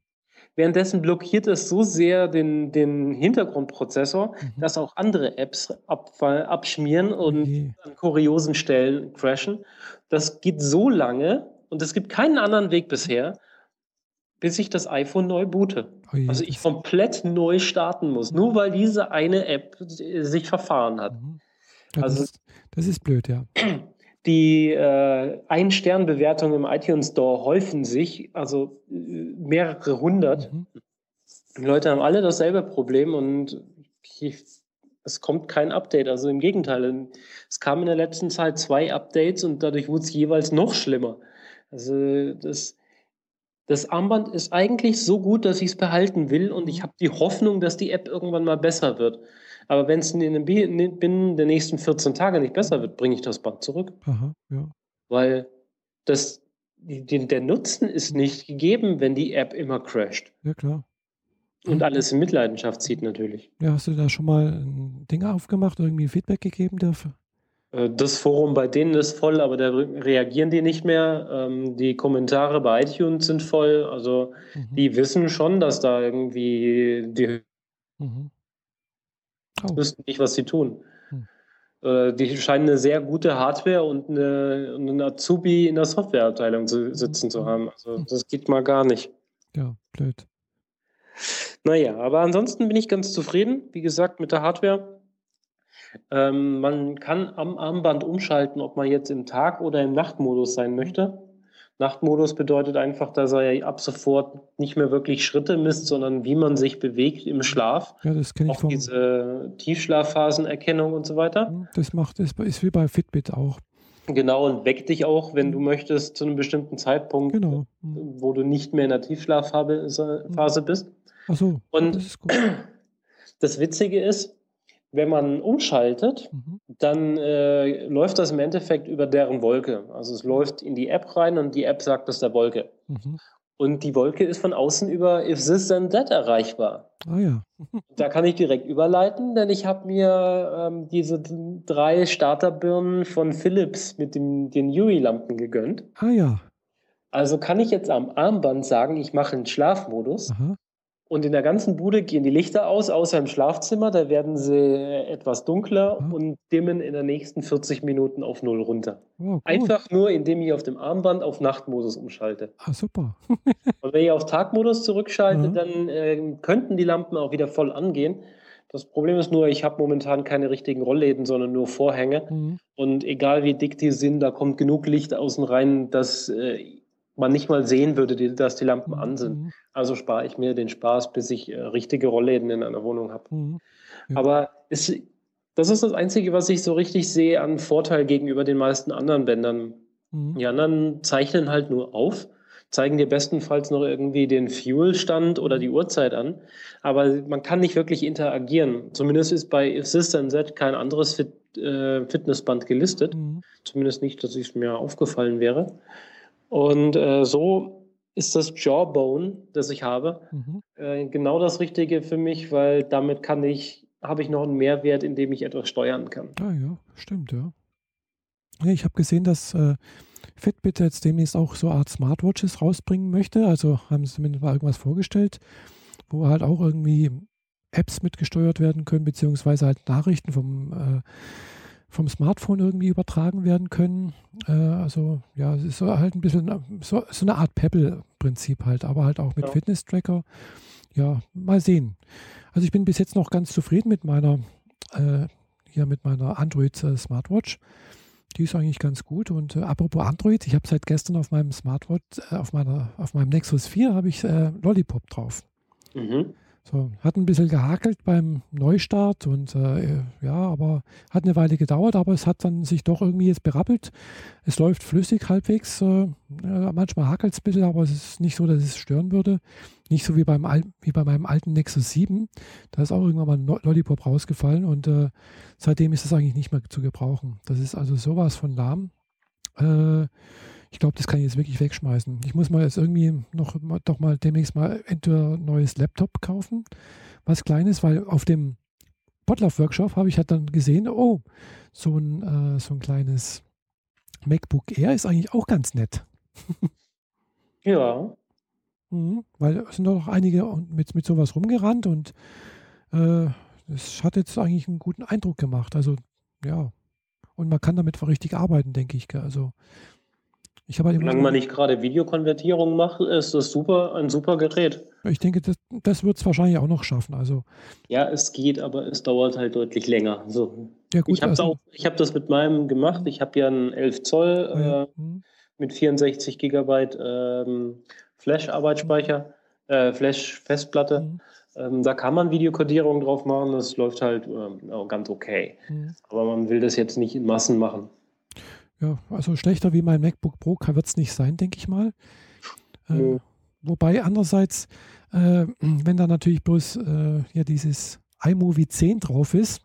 Währenddessen blockiert es so sehr den, den Hintergrundprozessor, mhm. dass auch andere Apps ab, abschmieren und okay. an kuriosen Stellen crashen. Das geht so lange und es gibt keinen anderen Weg bisher, bis ich das iPhone neu boote. Oh also ich komplett neu starten muss, nur weil diese eine App sich verfahren hat. Mhm. Ja, also, das, das ist blöd, ja. [CLEARS THROAT] Die äh, Ein-Stern-Bewertungen im iTunes Store häufen sich, also äh, mehrere hundert. Mhm. Die Leute haben alle dasselbe Problem und ich, es kommt kein Update. Also im Gegenteil, es kamen in der letzten Zeit zwei Updates und dadurch wurde es jeweils noch schlimmer. Also das, das Armband ist eigentlich so gut, dass ich es behalten will und ich mhm. habe die Hoffnung, dass die App irgendwann mal besser wird. Aber wenn es in binnen der nächsten 14 Tage nicht besser wird, bringe ich das Band zurück. Aha, ja. Weil das, die, der Nutzen ist nicht gegeben, wenn die App immer crasht. Ja, klar. Und alles in Mitleidenschaft zieht natürlich. Ja, hast du da schon mal Dinge aufgemacht, irgendwie Feedback gegeben dafür? Äh, das Forum bei denen ist voll, aber da reagieren die nicht mehr. Ähm, die Kommentare bei iTunes sind voll. Also mhm. die wissen schon, dass da irgendwie die mhm. Oh. Wüssten nicht, was sie tun. Hm. Äh, die scheinen eine sehr gute Hardware und eine, eine Azubi in der Softwareabteilung zu sitzen zu haben. Also hm. das geht mal gar nicht. Ja, blöd. Naja, aber ansonsten bin ich ganz zufrieden, wie gesagt, mit der Hardware. Ähm, man kann am Armband umschalten, ob man jetzt im Tag- oder im Nachtmodus sein möchte. Nachtmodus bedeutet einfach, dass er ab sofort nicht mehr wirklich Schritte misst, sondern wie man sich bewegt im Schlaf. Ja, das kenne ich Auch vom diese Tiefschlafphasenerkennung und so weiter. Das macht, das ist wie bei Fitbit auch. Genau, und weckt dich auch, wenn du möchtest, zu einem bestimmten Zeitpunkt, genau. Hm. wo du nicht mehr in der Tiefschlafphase hm. bist. Ach so, und das ist gut. Das Witzige ist, wenn man umschaltet, mhm. dann äh, läuft das im Endeffekt über deren Wolke. Also es läuft in die App rein und die App sagt es der Wolke. Mhm. Und die Wolke ist von außen über If This Then That erreichbar. Ah ja. [LAUGHS] da kann ich direkt überleiten, denn ich habe mir ähm, diese drei Starterbirnen von Philips mit dem, den UI-Lampen gegönnt. Ah ja. Also kann ich jetzt am Armband sagen, ich mache einen Schlafmodus. Aha. Und in der ganzen Bude gehen die Lichter aus, außer im Schlafzimmer. Da werden sie etwas dunkler mhm. und dimmen in den nächsten 40 Minuten auf Null runter. Oh, Einfach nur, indem ich auf dem Armband auf Nachtmodus umschalte. Ah, super. [LAUGHS] und wenn ich auf Tagmodus zurückschalte, mhm. dann äh, könnten die Lampen auch wieder voll angehen. Das Problem ist nur, ich habe momentan keine richtigen Rollläden, sondern nur Vorhänge. Mhm. Und egal wie dick die sind, da kommt genug Licht außen rein, dass äh, man nicht mal sehen würde, dass die Lampen an sind. Mhm. Also spare ich mir den Spaß, bis ich äh, richtige Rollläden in einer Wohnung habe. Mhm. Ja. Aber es, das ist das Einzige, was ich so richtig sehe an Vorteil gegenüber den meisten anderen Bändern. Mhm. Die anderen zeichnen halt nur auf, zeigen dir bestenfalls noch irgendwie den Fuelstand oder die Uhrzeit an, aber man kann nicht wirklich interagieren. Zumindest ist bei If System Z kein anderes Fit, äh, Fitnessband gelistet. Mhm. Zumindest nicht, dass es mir aufgefallen wäre. Und äh, so ist das Jawbone, das ich habe, mhm. äh, genau das Richtige für mich, weil damit kann ich, habe ich noch einen Mehrwert, indem ich etwas steuern kann. Ah ja, stimmt, ja. Ich habe gesehen, dass äh, Fitbit jetzt demnächst auch so eine Art Smartwatches rausbringen möchte. Also haben sie zumindest mal irgendwas vorgestellt, wo halt auch irgendwie Apps mitgesteuert werden können, beziehungsweise halt Nachrichten vom äh, vom Smartphone irgendwie übertragen werden können. Äh, also ja, es ist halt ein bisschen so, so eine Art Pebble-Prinzip halt, aber halt auch mit ja. Fitness-Tracker. Ja, mal sehen. Also ich bin bis jetzt noch ganz zufrieden mit meiner, äh, hier mit meiner Android äh, Smartwatch. Die ist eigentlich ganz gut. Und äh, apropos Android, ich habe seit gestern auf meinem Smartwatch, äh, auf meiner, auf meinem Nexus 4 habe ich äh, Lollipop drauf. Mhm. So, hat ein bisschen gehakelt beim Neustart und äh, ja, aber hat eine Weile gedauert, aber es hat dann sich doch irgendwie jetzt berappelt. Es läuft flüssig halbwegs. Äh, manchmal hakelt es ein bisschen, aber es ist nicht so, dass es stören würde. Nicht so wie, beim wie bei meinem alten Nexus 7. Da ist auch irgendwann mal ein Lollipop rausgefallen und äh, seitdem ist es eigentlich nicht mehr zu gebrauchen. Das ist also sowas von lahm. Äh, ich glaube, das kann ich jetzt wirklich wegschmeißen. Ich muss mal jetzt irgendwie noch doch mal demnächst mal entweder ein neues Laptop kaufen, was Kleines, weil auf dem Potlauf-Workshop habe ich halt dann gesehen, oh, so ein, äh, so ein kleines MacBook Air ist eigentlich auch ganz nett. ja. Mhm, weil es sind doch einige mit, mit sowas rumgerannt und äh, es hat jetzt eigentlich einen guten Eindruck gemacht. Also, ja. Und man kann damit richtig arbeiten, denke ich. Also, ich habe halt Solange man nicht gerade Videokonvertierung macht, ist das super, ein super Gerät. Ich denke, das, das wird es wahrscheinlich auch noch schaffen. Also, ja, es geht, aber es dauert halt deutlich länger. So. Ja, gut, ich habe also, hab das mit meinem gemacht. Ich habe ja einen 11 Zoll ja. äh, mhm. mit 64 Gigabyte ähm, Flash-Arbeitsspeicher, äh, Flash-Festplatte. Mhm. Ähm, da kann man Videokodierung drauf machen. Das läuft halt ähm, ganz okay. Mhm. Aber man will das jetzt nicht in Massen machen. Ja, also schlechter wie mein MacBook Pro wird es nicht sein, denke ich mal. Äh, wobei andererseits, äh, [CLEARS THROAT] wenn da natürlich bloß äh, ja dieses iMovie 10 drauf ist,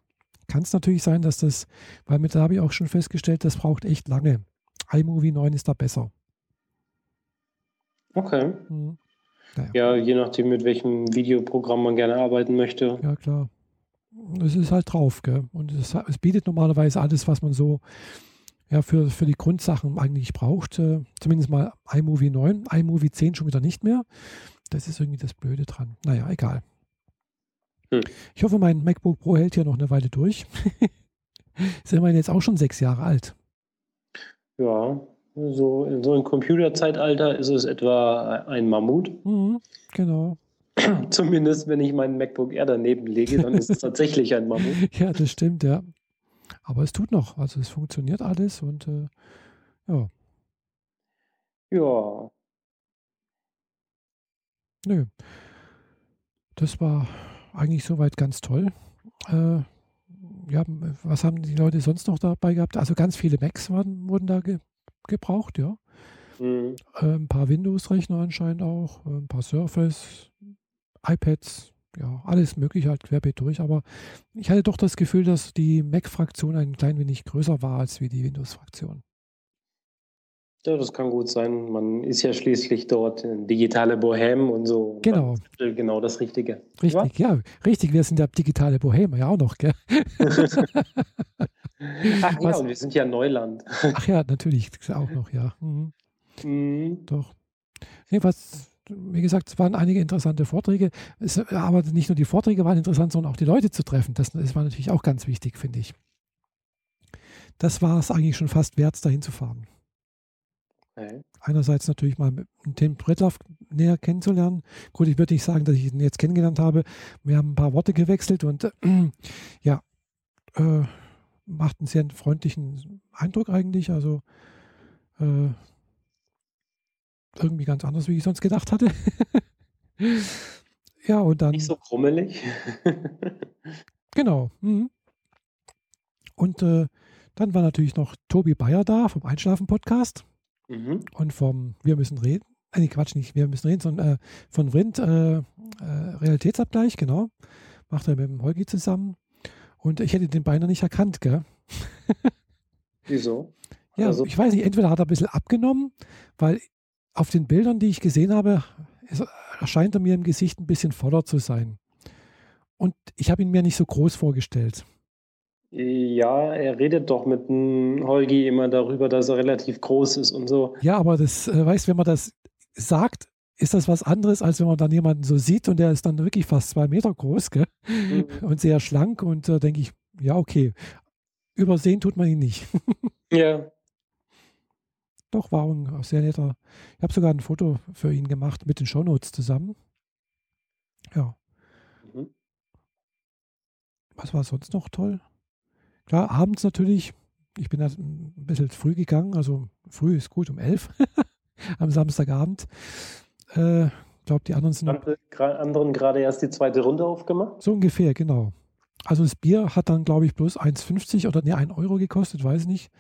kann es natürlich sein, dass das, weil mit da habe ich auch schon festgestellt, das braucht echt lange. iMovie 9 ist da besser. Okay. Mhm. Naja. Ja, je nachdem, mit welchem Videoprogramm man gerne arbeiten möchte. Ja, klar. Es ist halt drauf, gell? Und es, es bietet normalerweise alles, was man so ja, für, für die Grundsachen eigentlich braucht. Äh, zumindest mal iMovie 9, iMovie 10 schon wieder nicht mehr. Das ist irgendwie das Blöde dran. Naja, egal. Hm. Ich hoffe, mein MacBook Pro hält hier noch eine Weile durch. [LAUGHS] ist immerhin jetzt auch schon sechs Jahre alt. Ja, so in so einem Computerzeitalter ist es etwa ein Mammut. Mhm, genau. [CLEARS THROAT] Zumindest wenn ich meinen MacBook Air daneben lege, dann ist es [LAUGHS] tatsächlich ein Mammut. ja, das stimmt, ja. Aber es tut noch, also es funktioniert alles und äh, ja. Ja. Nö. Das war eigentlich soweit ganz toll. Äh, ja, was haben die Leute sonst noch dabei gehabt? Also ganz viele Macs waren, wurden da ge gebraucht, ja. Mhm. Äh, ein paar Windows-Rechner anscheinend auch, äh, ein paar Surface, iPads, ja, alles mögliche halt querbeet durch, aber ich hatte doch das Gefühl, dass die Mac-Fraktion ein klein wenig größer war als wie die Windows-Fraktion. Ja, das kann gut sein. Man ist ja schließlich dort digitale Bohem und so. Genau. Das genau das Richtige. Richtig, ja? ja, richtig. Wir sind ja digitale Bohemer ja auch noch, gell? [LAUGHS] [LAUGHS] Ach ja, und wir sind ja Neuland. Ach ja, natürlich, auch noch, ja. Mhm. Mhm. Doch. Jedenfalls wie gesagt, es waren einige interessante Vorträge. Es, aber nicht nur die Vorträge waren interessant, sondern auch die Leute zu treffen. Das, das war natürlich auch ganz wichtig, finde ich. Das war es eigentlich schon fast wert, dahin zu fahren. Okay. Einerseits natürlich mal den Brettlauf näher kennenzulernen. Gut, ich würde nicht sagen, dass ich ihn jetzt kennengelernt habe. Wir haben ein paar Worte gewechselt und äh, [CLEARS THROAT] ja, äh, macht einen sehr freundlichen Eindruck eigentlich. Also äh, irgendwie ganz anders, wie ich sonst gedacht hatte. [LAUGHS] ja, und dann. Nicht so krummelig. [LAUGHS] genau. Mhm. Und äh, dann war natürlich noch Tobi Bayer da vom Einschlafen-Podcast mhm. und vom Wir müssen reden. Äh, nee, Quatsch, nicht Wir müssen reden, sondern äh, von Vrind äh, äh, Realitätsabgleich, genau. Macht er mit dem Holgi zusammen. Und ich hätte den beinahe nicht erkannt, gell? [LAUGHS] Wieso? Ja, also, ich weiß nicht, entweder hat er ein bisschen abgenommen, weil auf den Bildern, die ich gesehen habe, erscheint er mir im Gesicht ein bisschen voller zu sein. Und ich habe ihn mir nicht so groß vorgestellt. Ja, er redet doch mit dem Holgi immer darüber, dass er relativ groß ist und so. Ja, aber das, äh, weißt wenn man das sagt, ist das was anderes, als wenn man dann jemanden so sieht und der ist dann wirklich fast zwei Meter groß gell? Mhm. und sehr schlank und da äh, denke ich, ja, okay, übersehen tut man ihn nicht. ja. Doch, war ein sehr netter. Ich habe sogar ein Foto für ihn gemacht mit den Shownotes zusammen. Ja. Mhm. Was war sonst noch toll? Klar, abends natürlich. Ich bin ein bisschen früh gegangen, also früh ist gut, um elf [LAUGHS] am Samstagabend. Ich äh, glaube, die anderen sind. Andere, anderen gerade erst die zweite Runde aufgemacht? So ungefähr, genau. Also das Bier hat dann, glaube ich, bloß 1,50 oder ne, 1 Euro gekostet, weiß nicht.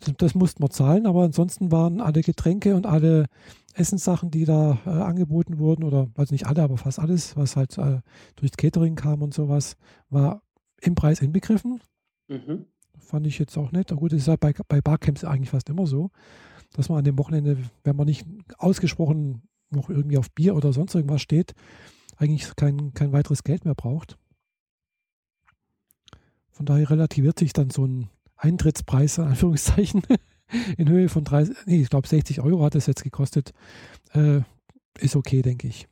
Das, das mussten wir zahlen, aber ansonsten waren alle Getränke und alle Essenssachen, die da äh, angeboten wurden, oder also nicht alle, aber fast alles, was halt äh, durchs Catering kam und sowas, war im Preis inbegriffen. Mhm. Fand ich jetzt auch nett. Gut, das ist halt bei, bei Barcamps eigentlich fast immer so. dass man an dem Wochenende, wenn man nicht ausgesprochen noch irgendwie auf Bier oder sonst irgendwas steht, eigentlich kein, kein weiteres Geld mehr braucht. Von daher relativiert sich dann so ein Eintrittspreis, in Anführungszeichen, [LAUGHS] in Höhe von 30, nee, ich glaube 60 Euro hat es jetzt gekostet. Äh, ist okay, denke ich.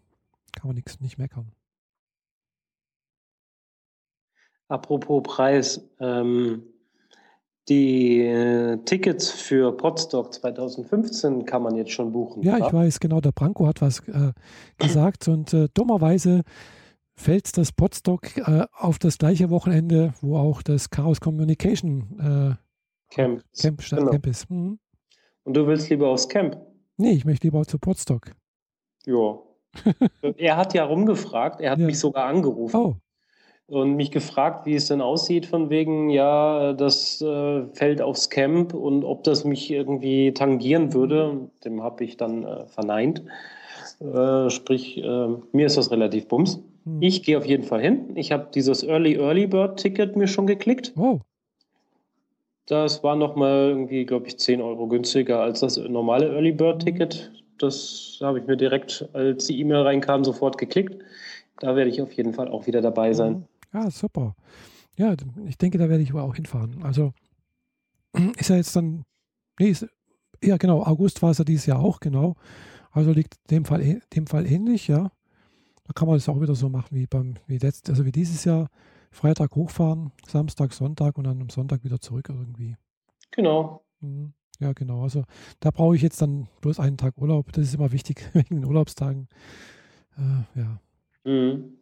Kann man nichts nicht meckern. Apropos Preis, ähm, die äh, Tickets für Podstock 2015 kann man jetzt schon buchen. Ja, ich weiß, genau, der Branko hat was äh, gesagt und äh, dummerweise fällt das Podstock äh, auf das gleiche Wochenende, wo auch das Chaos Communication äh, Camp, Camp, genau. Camp ist. Mhm. Und du willst lieber aufs Camp? Nee, ich möchte lieber zu Podstock. Ja. [LAUGHS] er hat ja rumgefragt, er hat ja. mich sogar angerufen. Oh und mich gefragt, wie es denn aussieht, von wegen, ja, das äh, fällt aufs Camp und ob das mich irgendwie tangieren würde. Dem habe ich dann äh, verneint. Äh, sprich, äh, mir ist das relativ bums. Hm. Ich gehe auf jeden Fall hin. Ich habe dieses Early Early Bird Ticket mir schon geklickt. Oh. Das war nochmal irgendwie, glaube ich, 10 Euro günstiger als das normale Early Bird Ticket. Das habe ich mir direkt, als die E-Mail reinkam, sofort geklickt. Da werde ich auf jeden Fall auch wieder dabei sein. Ja, super. Ja, ich denke, da werde ich auch hinfahren. Also [CLEARS THROAT] ist ja jetzt dann, nee, ist, ja genau, August war es ja dieses Jahr auch, genau. Also liegt dem Fall, dem Fall ähnlich, ja. Da kann man das auch wieder so machen wie beim, wie letzt, also wie dieses Jahr. Freitag hochfahren, Samstag, Sonntag und dann am Sonntag wieder zurück irgendwie. Genau. Mhm. Ja, genau. Also da brauche ich jetzt dann bloß einen Tag Urlaub. Das ist immer wichtig [LAUGHS] wegen den Urlaubstagen. Äh, ja. Mhm.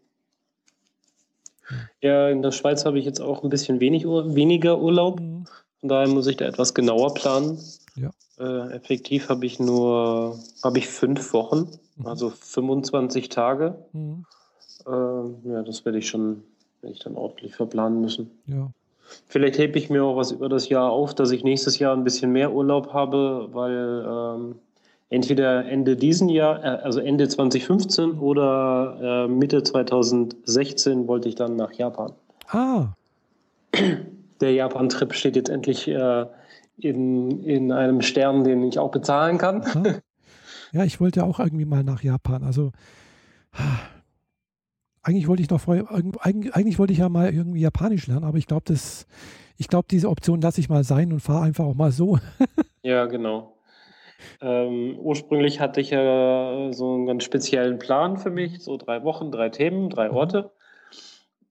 Ja, in der Schweiz habe ich jetzt auch ein bisschen wenig, weniger Urlaub. Mhm. Von daher muss ich da etwas genauer planen. Ja. Äh, effektiv habe ich nur habe ich fünf Wochen, mhm. also 25 Tage. Mhm. Äh, ja, das werde ich schon, werde ich dann ordentlich verplanen müssen. Ja. Vielleicht hebe ich mir auch was über das Jahr auf, dass ich nächstes Jahr ein bisschen mehr Urlaub habe, weil ähm, entweder Ende diesen Jahr, äh, also Ende 2015 oder äh, Mitte 2016 wollte ich dann nach Japan. Ah. Der Japan-Trip steht jetzt endlich äh, in, in einem Stern, den ich auch bezahlen kann. Aha. Ja, ich wollte auch irgendwie mal nach Japan. Also eigentlich wollte ich noch vorher, eigentlich, eigentlich wollte ich ja mal irgendwie Japanisch lernen, aber ich glaube, das, ich glaube, diese Option lasse ich mal sein und fahre einfach auch mal so. [LAUGHS] ja, genau. Ähm, ursprünglich hatte ich ja so einen ganz speziellen Plan für mich, so drei Wochen, drei Themen, drei mhm. Orte.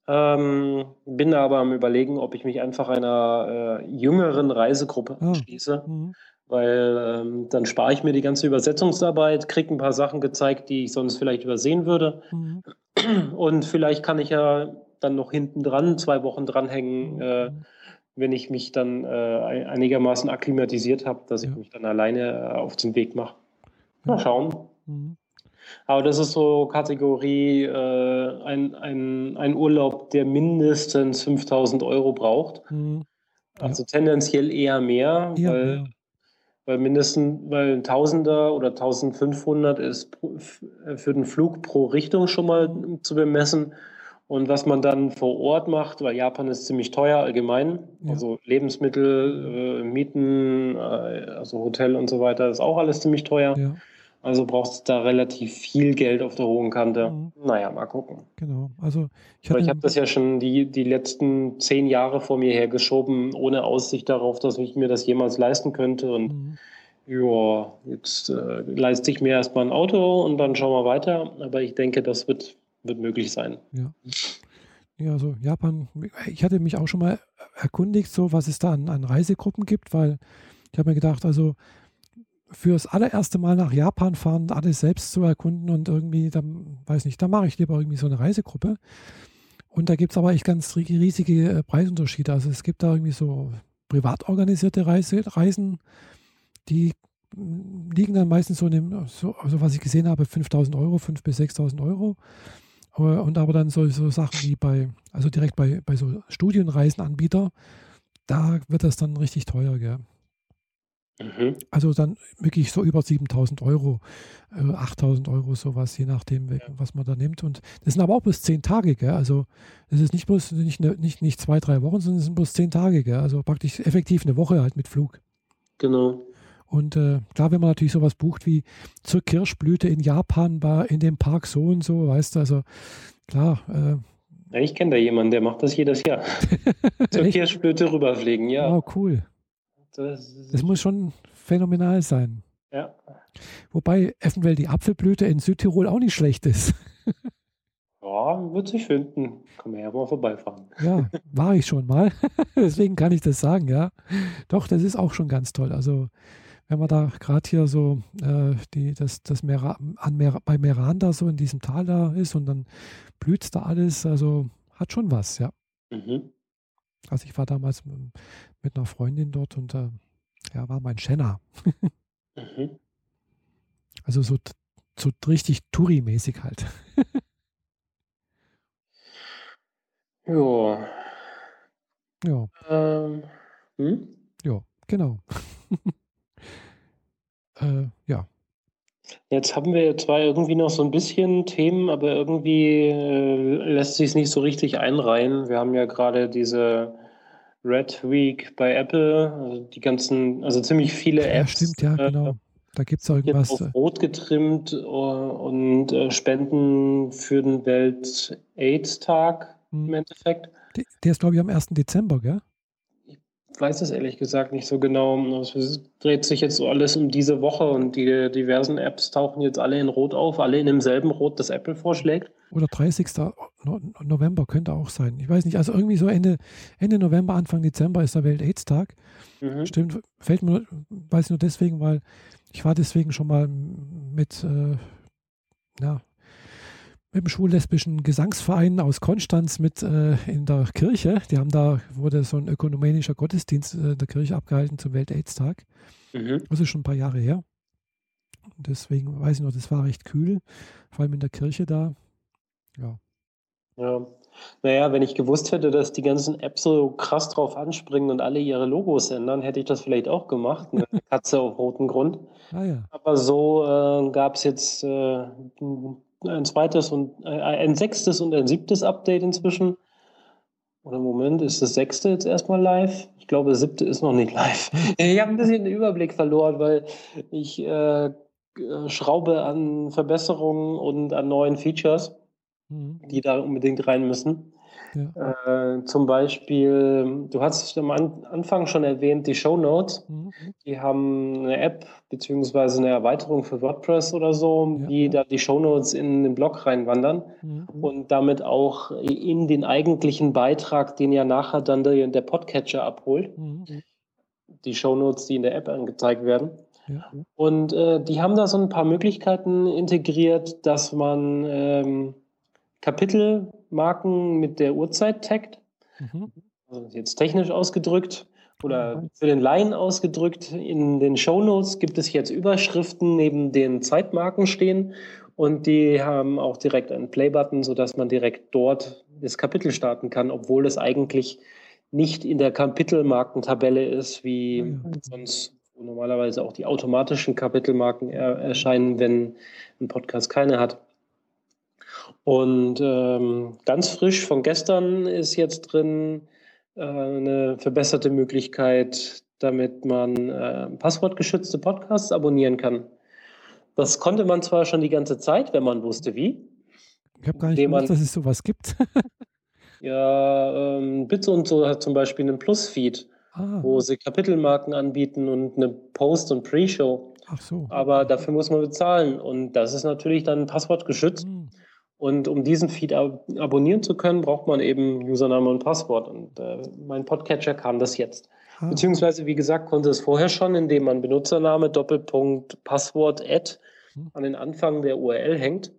Ähm, bin da aber am Überlegen, ob ich mich einfach einer äh, jüngeren Reisegruppe ah. anschließe, mhm. weil ähm, dann spare ich mir die ganze Übersetzungsarbeit, kriege ein paar Sachen gezeigt, die ich sonst vielleicht übersehen würde. Mhm. Und vielleicht kann ich ja dann noch hinten dran, zwei Wochen dranhängen, äh, mhm wenn ich mich dann äh, einigermaßen akklimatisiert habe, dass ich ja. mich dann alleine äh, auf den Weg mache. Mal schauen. Mhm. Aber das ist so Kategorie äh, ein, ein, ein Urlaub, der mindestens 5000 Euro braucht. Mhm. Ja. Also tendenziell eher mehr, ja, weil, weil mindestens, weil ein Tausender oder 1500 ist für den Flug pro Richtung schon mal zu bemessen. Und was man dann vor Ort macht, weil Japan ist ziemlich teuer allgemein, ja. also Lebensmittel, äh, Mieten, äh, also Hotel und so weiter, ist auch alles ziemlich teuer. Ja. Also brauchst du da relativ viel Geld auf der hohen Kante. Mhm. Naja, mal gucken. Genau. Also ich, ich habe das ja schon die, die letzten zehn Jahre vor mir hergeschoben, ohne Aussicht darauf, dass ich mir das jemals leisten könnte. Und mhm. ja, jetzt äh, leiste ich mir erstmal ein Auto und dann schauen wir weiter. Aber ich denke, das wird wird möglich sein. Ja. Ja, also Japan, ich hatte mich auch schon mal erkundigt, so was es da an, an Reisegruppen gibt, weil ich habe mir gedacht, also fürs allererste Mal nach Japan fahren, alles selbst zu erkunden und irgendwie, dann weiß nicht, da mache ich lieber irgendwie so eine Reisegruppe. Und da gibt es aber echt ganz riesige äh, Preisunterschiede. Also es gibt da irgendwie so privat organisierte Reise, Reisen, die mm, liegen dann meistens so in dem, so, also was ich gesehen habe, 5000 Euro, 5.000 bis 6.000 Euro. Und aber dann so, so Sachen wie bei, also direkt bei, bei so Studienreisenanbieter, da wird das dann richtig teuer, gell? Mhm. Also dann wirklich so über 7000 Euro, äh, 8000 Euro, sowas, je nachdem, ja. was man da nimmt. Und das sind aber auch bloß zehn Tage, gell? Also das ist nicht bloß nicht, ne, nicht, nicht zwei, drei Wochen, sondern es sind bloß zehn Tage, gell? Also praktisch effektiv eine Woche halt mit Flug. Genau. Und äh, klar, wenn man natürlich sowas bucht wie zur Kirschblüte in Japan, war in dem Park so und so, weißt du, also klar. Äh, ich kenne da jemanden, der macht das jedes Jahr. [LAUGHS] zur Kirschblüte rüberfliegen, ja. Oh, cool. Das, das muss schon phänomenal sein. Ja. Wobei eventuell die Apfelblüte in Südtirol auch nicht schlecht ist. Ja, wird sich finden. Kann man ja mal vorbeifahren. Ja, war ich schon mal. [LAUGHS] Deswegen kann ich das sagen, ja. Doch, das ist auch schon ganz toll. Also, wenn man da gerade hier so äh, die, das, das Mera, an Mer, bei Meranda so in diesem Tal da ist und dann blüht da alles, also hat schon was, ja. Mhm. Also ich war damals mit einer Freundin dort und äh, ja, war mein Schenner. mhm. Also so, so richtig Touri-mäßig halt. Ja. Ja. Ähm, hm? Ja, genau. [LAUGHS] äh, ja. Jetzt haben wir zwar irgendwie noch so ein bisschen Themen, aber irgendwie äh, lässt sich es nicht so richtig einreihen. Wir haben ja gerade diese Red Week bei Apple, also die ganzen, also ziemlich viele Apps. Ja, stimmt, ja, äh, genau. Da gibt es irgendwas. Auf Rot getrimmt äh, und äh, Spenden für den Welt-AIDS-Tag im hm. Endeffekt. Der ist, glaube ich, am 1. Dezember, gell? Ich weiß es ehrlich gesagt nicht so genau. Es dreht sich jetzt so alles um diese Woche und die diversen Apps tauchen jetzt alle in Rot auf, alle in demselben Rot, das Apple vorschlägt. Oder 30. November könnte auch sein. Ich weiß nicht, also irgendwie so Ende, Ende November, Anfang Dezember ist der Welt-AIDS-Tag. Mhm. Stimmt, fällt mir, weiß ich nur deswegen, weil ich war deswegen schon mal mit, äh, ja, mit dem schwul-lesbischen Gesangsverein aus Konstanz mit äh, in der Kirche. Die haben da, wurde so ein ökumenischer Gottesdienst äh, der Kirche abgehalten zum Welt-Aids-Tag. Mhm. Das ist schon ein paar Jahre her. Deswegen weiß ich noch, das war recht kühl, vor allem in der Kirche da. Ja. Ja. Naja, wenn ich gewusst hätte, dass die ganzen Apps so krass drauf anspringen und alle ihre Logos ändern, hätte ich das vielleicht auch gemacht. Eine [LAUGHS] Katze auf rotem Grund. Ah, ja. Aber so äh, gab es jetzt äh, ein zweites und äh, ein sechstes und ein siebtes Update inzwischen. Oder im Moment ist das sechste jetzt erstmal live. Ich glaube, das siebte ist noch nicht live. [LAUGHS] Ich habe ein bisschen den Überblick verloren, weil ich äh, schraube an Verbesserungen und an neuen Features, mhm. die da unbedingt rein müssen. Ja. Äh, zum Beispiel, du hast am Anfang schon erwähnt, die Show Notes. Mhm. Die haben eine App beziehungsweise eine Erweiterung für WordPress oder so, ja. die da die Show Notes in den Blog reinwandern mhm. und damit auch in den eigentlichen Beitrag, den ja nachher dann der, der Podcatcher abholt. Mhm. Die Show Notes, die in der App angezeigt werden. Ja. Und äh, die haben da so ein paar Möglichkeiten integriert, dass man ähm, Kapitelmarken mit der Uhrzeit taggt. Mhm. Also jetzt technisch ausgedrückt oder für den Laien ausgedrückt. In den Shownotes gibt es jetzt Überschriften neben den Zeitmarken stehen und die haben auch direkt einen Play-Button, sodass man direkt dort das Kapitel starten kann, obwohl es eigentlich nicht in der Kapitelmarkentabelle ist, wie mhm. sonst wo normalerweise auch die automatischen Kapitelmarken er erscheinen, wenn ein Podcast keine hat. Und ähm, ganz frisch von gestern ist jetzt drin äh, eine verbesserte Möglichkeit, damit man äh, passwortgeschützte Podcasts abonnieren kann. Das konnte man zwar schon die ganze Zeit, wenn man wusste wie. Ich habe gar nicht gewusst, dass es sowas gibt. [LAUGHS] ja, ähm, Bits und so hat zum Beispiel einen Plus-Feed, ah. wo sie Kapitelmarken anbieten und eine Post- und Pre-Show. Ach so. Aber dafür muss man bezahlen und das ist natürlich dann passwortgeschützt. Hm. Und um diesen Feed ab abonnieren zu können, braucht man eben Username und Passwort. Und äh, mein Podcatcher kann das jetzt. Ah. Beziehungsweise, wie gesagt, konnte es vorher schon, indem man Benutzername Doppelpunkt Passwort Add hm. an den Anfang der URL hängt.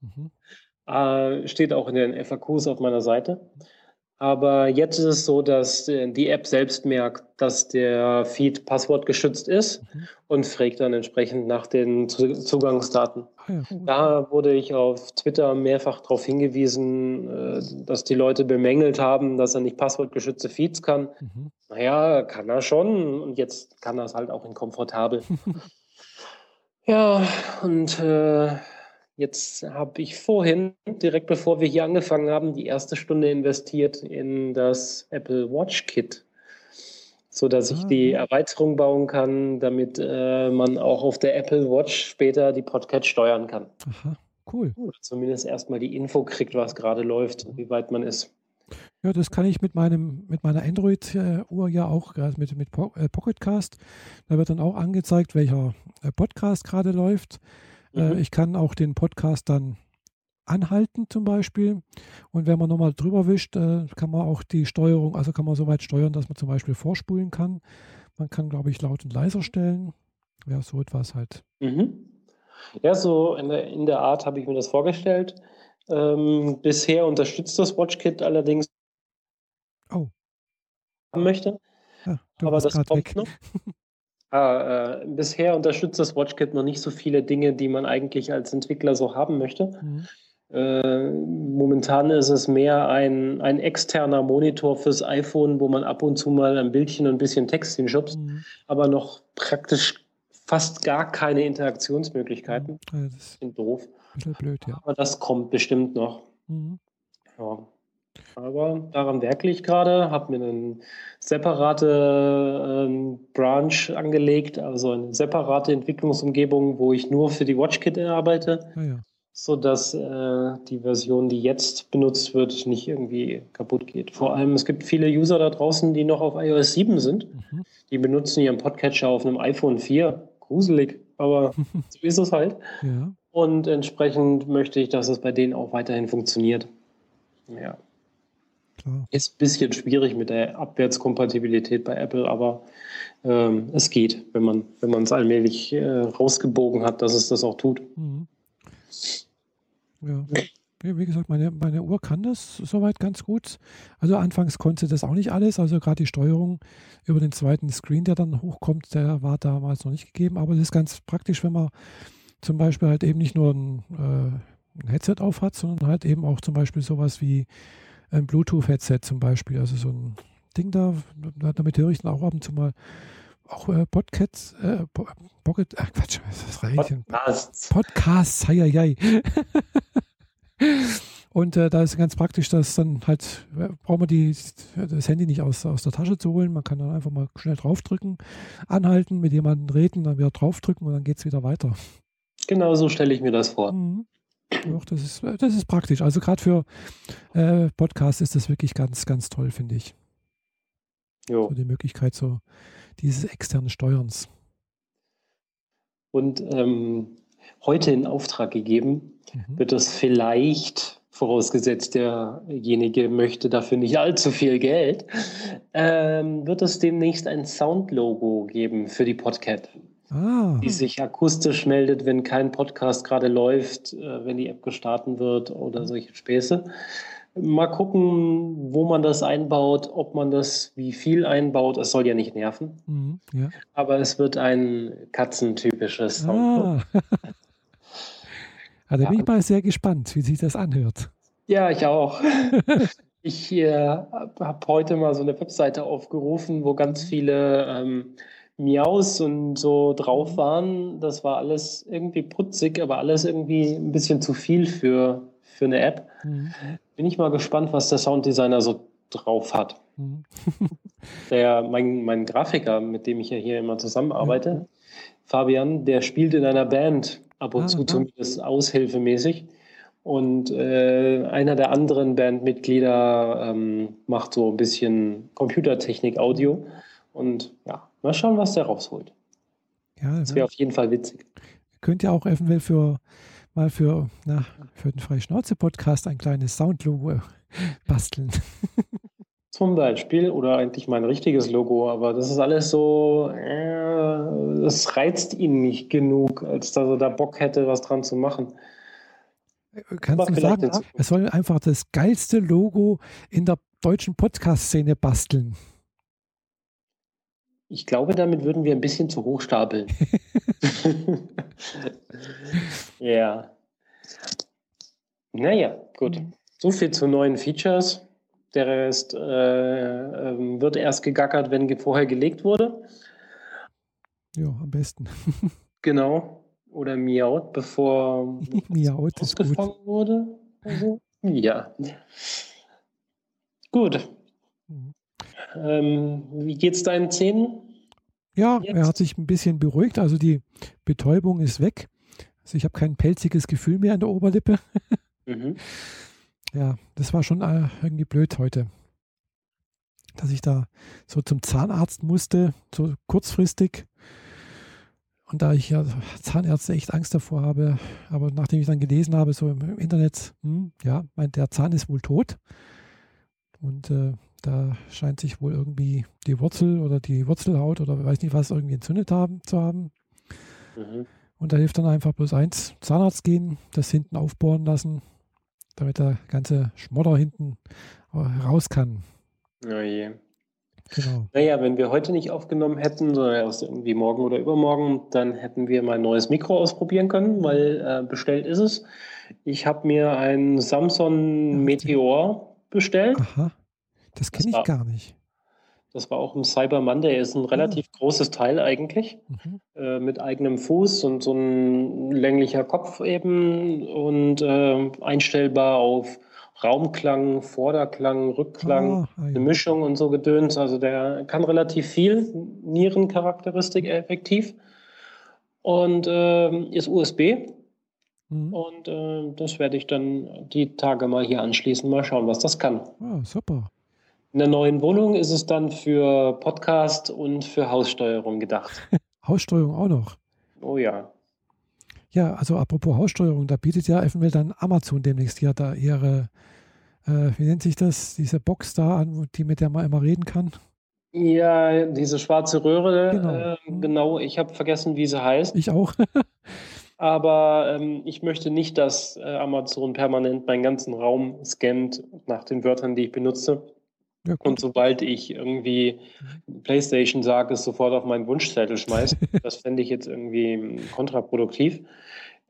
Mhm. Äh, steht auch in den FAQs auf meiner Seite. Aber jetzt ist es so, dass äh, die App selbst merkt, dass der Feed passwortgeschützt ist mhm. und fragt dann entsprechend nach den Zugangsdaten. Ah, ja. Da wurde ich auf Twitter mehrfach darauf hingewiesen, äh, dass die Leute bemängelt haben, dass er nicht passwortgeschützte Feeds kann. Mhm. Naja, kann er schon und jetzt kann er es halt auch in komfortabel. [LAUGHS] ja, und äh, Jetzt habe ich vorhin, direkt bevor wir hier angefangen haben, die erste Stunde investiert in das Apple Watch Kit. sodass ich Ah, die ja. Erweiterung bauen kann, damit äh, man auch auf der Apple Watch später die Podcast steuern kann. Aha, cool. Oder zumindest erstmal die Info kriegt, was gerade läuft und wie weit man ist. Ja, das kann ich mit meinem mit meiner Android-Uhr ja auch, gerade mit, mit äh, Pocketcast. Da wird dann auch angezeigt, welcher äh, Podcast gerade läuft. Äh, Mhm. ich kann auch den Podcast dann anhalten zum Beispiel. Und wenn man nochmal drüber wischt, äh, kann man auch die Steuerung, also kann man so weit steuern, dass man zum Beispiel vorspulen kann. Man kann, glaube ich, laut und leiser stellen. Ja, so etwas halt. Mhm. Ja, so in der, in der Art habe ich mir das vorgestellt. Ähm, bisher unterstützt das WatchKit allerdings Oh. haben möchte. Ja, du Aber das gerade kommt weg. noch. [LAUGHS] Ah, äh, bisher unterstützt das WatchKit noch nicht so viele Dinge, die man eigentlich als Entwickler so haben möchte. Mhm. Äh, momentan ist es mehr ein, ein externer Monitor fürs iPhone, wo man ab und zu mal ein Bildchen und ein bisschen Text hinschubst, Mhm. aber noch praktisch fast gar keine Interaktionsmöglichkeiten. Ja, das ist doof. ein bisschen blöd, ja. Aber das kommt bestimmt noch. Mhm. Ja. Aber daran werkle ich gerade, habe mir eine separate ähm, Branch angelegt, also eine separate Entwicklungsumgebung, wo ich nur für die WatchKit arbeite, Ja, ja. sodass äh, die Version, die jetzt benutzt wird, nicht irgendwie kaputt geht. Vor allem, es gibt viele User da draußen, die noch auf iOS 7 sind. Mhm. Die benutzen ihren Podcatcher auf einem iPhone 4. Gruselig, aber [LAUGHS] so ist es halt. Ja. Und entsprechend möchte ich, dass es bei denen auch weiterhin funktioniert. Ja. Klar. Ist ein bisschen schwierig mit der Abwärtskompatibilität bei Apple, aber ähm, es geht, wenn man wenn man es allmählich äh, rausgebogen hat, dass es das auch tut. Mhm. Ja. Wie wie gesagt, meine, meine Uhr kann das soweit ganz gut. Also anfangs konnte das auch nicht alles. Also gerade die Steuerung über den zweiten Screen, der dann hochkommt, der war damals noch nicht gegeben. Aber das ist ganz praktisch, wenn man zum Beispiel halt eben nicht nur ein, äh, ein Headset auf hat, sondern halt eben auch zum Beispiel sowas wie ein Bluetooth-Headset zum Beispiel. Also so ein Ding da, damit höre ich dann auch ab und zu mal auch äh, Podcasts, äh, Po- Pocket, äh, Quatsch, [LAUGHS] was reicht denn? Podcasts. Podcasts, hei, hei, hei. [LAUGHS] Und äh, da ist ganz praktisch, dass dann halt, äh, braucht man die, das Handy nicht aus, aus der Tasche zu holen. Man kann dann einfach mal schnell draufdrücken, anhalten, mit jemandem reden, dann wieder draufdrücken und dann geht es wieder weiter. Genau so stelle ich mir das vor. Mhm. Doch, das ist, das ist praktisch. Also gerade für äh, Podcasts ist das wirklich ganz, ganz toll, finde ich. Jo. So die Möglichkeit so dieses externen Steuerns. Und ähm, heute in Auftrag gegeben Mhm. wird es vielleicht, vorausgesetzt derjenige möchte dafür nicht allzu viel Geld, ähm, wird es demnächst ein Soundlogo geben für die Podcat, Ah, die sich akustisch meldet, wenn kein Podcast gerade läuft, äh, wenn die App gestartet wird oder solche Späße. Mal gucken, wo man das einbaut, ob man das wie viel einbaut. Es soll ja nicht nerven, mhm, ja. aber es wird ein katzentypisches Soundlogo. Ah. [LAUGHS] da Ja. bin ich mal sehr gespannt, wie sich das anhört. Ja, ich auch. [LAUGHS] Ich äh, habe heute mal so eine Webseite aufgerufen, wo ganz viele ähm, Miaus und so drauf waren. Das war alles irgendwie putzig, aber alles irgendwie ein bisschen zu viel für, für eine App. Mhm. Bin ich mal gespannt, was der Sounddesigner so drauf hat. Mhm. [LAUGHS] Der, mein, mein Grafiker, mit dem ich ja hier immer zusammenarbeite, Ja. Fabian, der spielt in einer Band ab und Ah, zu zumindest aushilfemäßig. Und äh, einer der anderen Bandmitglieder ähm, macht so ein bisschen Computertechnik, Audio. Und ja, mal schauen, was der rausholt. Ja, Das ja. wäre auf jeden Fall witzig. Könnt ihr auch eventuell für mal für, na, für den Freischnauze-Podcast ein kleines Soundlogo [LAUGHS] basteln. [LAUGHS] Zum Beispiel, oder eigentlich mein richtiges Logo, aber das ist alles so, äh, das reizt ihn nicht genug, als dass er da Bock hätte, was dran zu machen. Kannst du sagen, er soll einfach das geilste Logo in der deutschen Podcast-Szene basteln. Ich glaube, damit würden wir ein bisschen zu hoch stapeln. [LAUGHS] ja. Naja, gut. So viel zu neuen Features. Der Rest äh, ähm, wird erst gegackert, wenn ge vorher gelegt wurde. Ja, am besten. [LAUGHS] Genau. Oder miaut, bevor [LAUGHS] Miaut ist gut. wurde. Also, ja. Gut. Mhm. Ähm, wie geht's deinen Zähnen? Ja, Jetzt? er hat sich ein bisschen beruhigt. Also die Betäubung ist weg. Also ich habe kein pelziges Gefühl mehr an der Oberlippe. mhm. [LAUGHS] Ja, das war schon äh, irgendwie blöd heute. Dass ich da so zum Zahnarzt musste, so kurzfristig. Und da ich ja Zahnärzte echt Angst davor habe, aber nachdem ich dann gelesen habe, so im Internet, hm, ja, mein, der Zahn ist wohl tot. Und äh, da scheint sich wohl irgendwie die Wurzel oder die Wurzelhaut oder weiß nicht was irgendwie entzündet haben, zu haben. Mhm. Und da hilft dann einfach bloß eins, Zahnarzt gehen, das hinten aufbohren lassen, damit der ganze Schmodder hinten äh, raus kann. Oh je. Genau. Naja, wenn wir heute nicht aufgenommen hätten, sondern erst irgendwie morgen oder übermorgen, dann hätten wir mal ein neues Mikro ausprobieren können, weil äh, bestellt ist es. Ich habe mir ein Samsung Meteor bestellt. Aha. Das kenne ich war, gar nicht. Das war auch im Cyber Monday. Ist ein relativ oh. großes Teil eigentlich. Mhm. Äh, mit eigenem Fuß und so ein länglicher Kopf eben und äh, einstellbar auf Raumklang, Vorderklang, Rückklang, ah, ja. eine Mischung und so gedöns. Also der kann relativ viel, Nierencharakteristik effektiv. Und äh, ist USB. Mhm. Und äh, das werde ich dann die Tage mal hier anschließen, mal schauen, was das kann. Oh, super. In der neuen Wohnung ist es dann für Podcast und für Haussteuerung gedacht. [LAUGHS] Haussteuerung auch noch. Oh ja. Ja, also apropos Haussteuerung, da bietet ja eventuell dann Amazon demnächst ja da ihre, äh, wie nennt sich das, diese Box da an, die mit der man immer reden kann. Ja, diese schwarze Röhre, genau. Äh, genau. Ich habe vergessen, wie sie heißt. Ich auch. [LAUGHS] Aber ähm, ich möchte nicht, dass äh, Amazon permanent meinen ganzen Raum scannt nach den Wörtern, die ich benutze. Ja, und sobald ich irgendwie PlayStation sage, es sofort auf meinen Wunschzettel schmeißt, [LAUGHS] das fände ich jetzt irgendwie kontraproduktiv.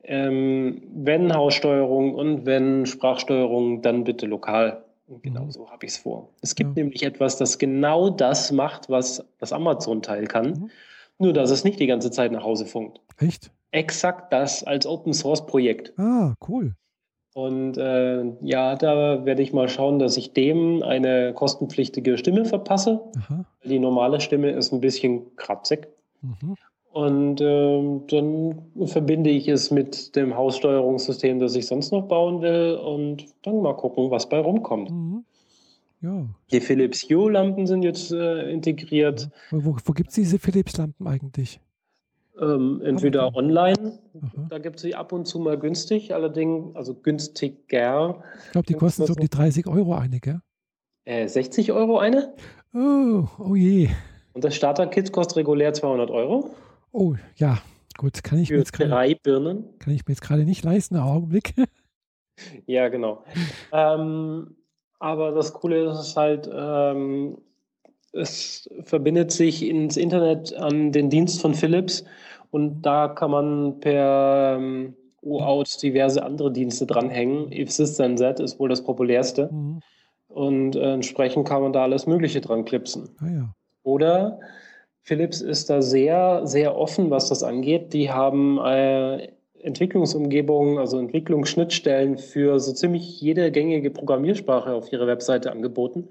Ähm, wenn Haussteuerung und wenn Sprachsteuerung, dann bitte lokal. Genau mhm. so habe ich es vor. Es gibt ja. nämlich etwas, das genau das macht, was das Amazon-Teil kann, mhm. nur dass es nicht die ganze Zeit nach Hause funkt. Echt? Exakt das als Open-Source-Projekt. Ah, cool. Und äh, ja, da werde ich mal schauen, dass ich dem eine kostenpflichtige Stimme verpasse. Aha. Die normale Stimme ist ein bisschen kratzig. Mhm. Und äh, dann verbinde ich es mit dem Haussteuerungssystem, das ich sonst noch bauen will. Und dann mal gucken, was bei rumkommt. Mhm. Ja. Die Philips Hue-Lampen sind jetzt äh, integriert. Ja. Wo, wo gibt es diese Philips-Lampen eigentlich? Ähm, entweder okay. online, Aha. da gibt es sie ab und zu mal günstig, allerdings, also günstiger. Ich glaube, die kosten so um die 30 Euro eine, gell? Äh, 60 Euro eine? Oh, oh je. Und das Starter-Kit kostet regulär 200 Euro. Oh, ja, gut, kann ich Für mir jetzt grade, drei Birnen. Kann ich mir jetzt gerade nicht leisten, einen Augenblick. [LAUGHS] ja, genau. ähm, aber das Coole ist halt, ähm, es verbindet sich ins Internet an den Dienst von Philips und da kann man per ähm, OAuth diverse andere Dienste dranhängen. If System Z ist wohl das populärste. Mhm. Und äh, entsprechend kann man da alles Mögliche dran klipsen. Ah, ja. Oder Philips ist da sehr, sehr offen, was das angeht. Die haben äh, Entwicklungsumgebungen, also Entwicklungsschnittstellen für so ziemlich jede gängige Programmiersprache auf ihrer Webseite angeboten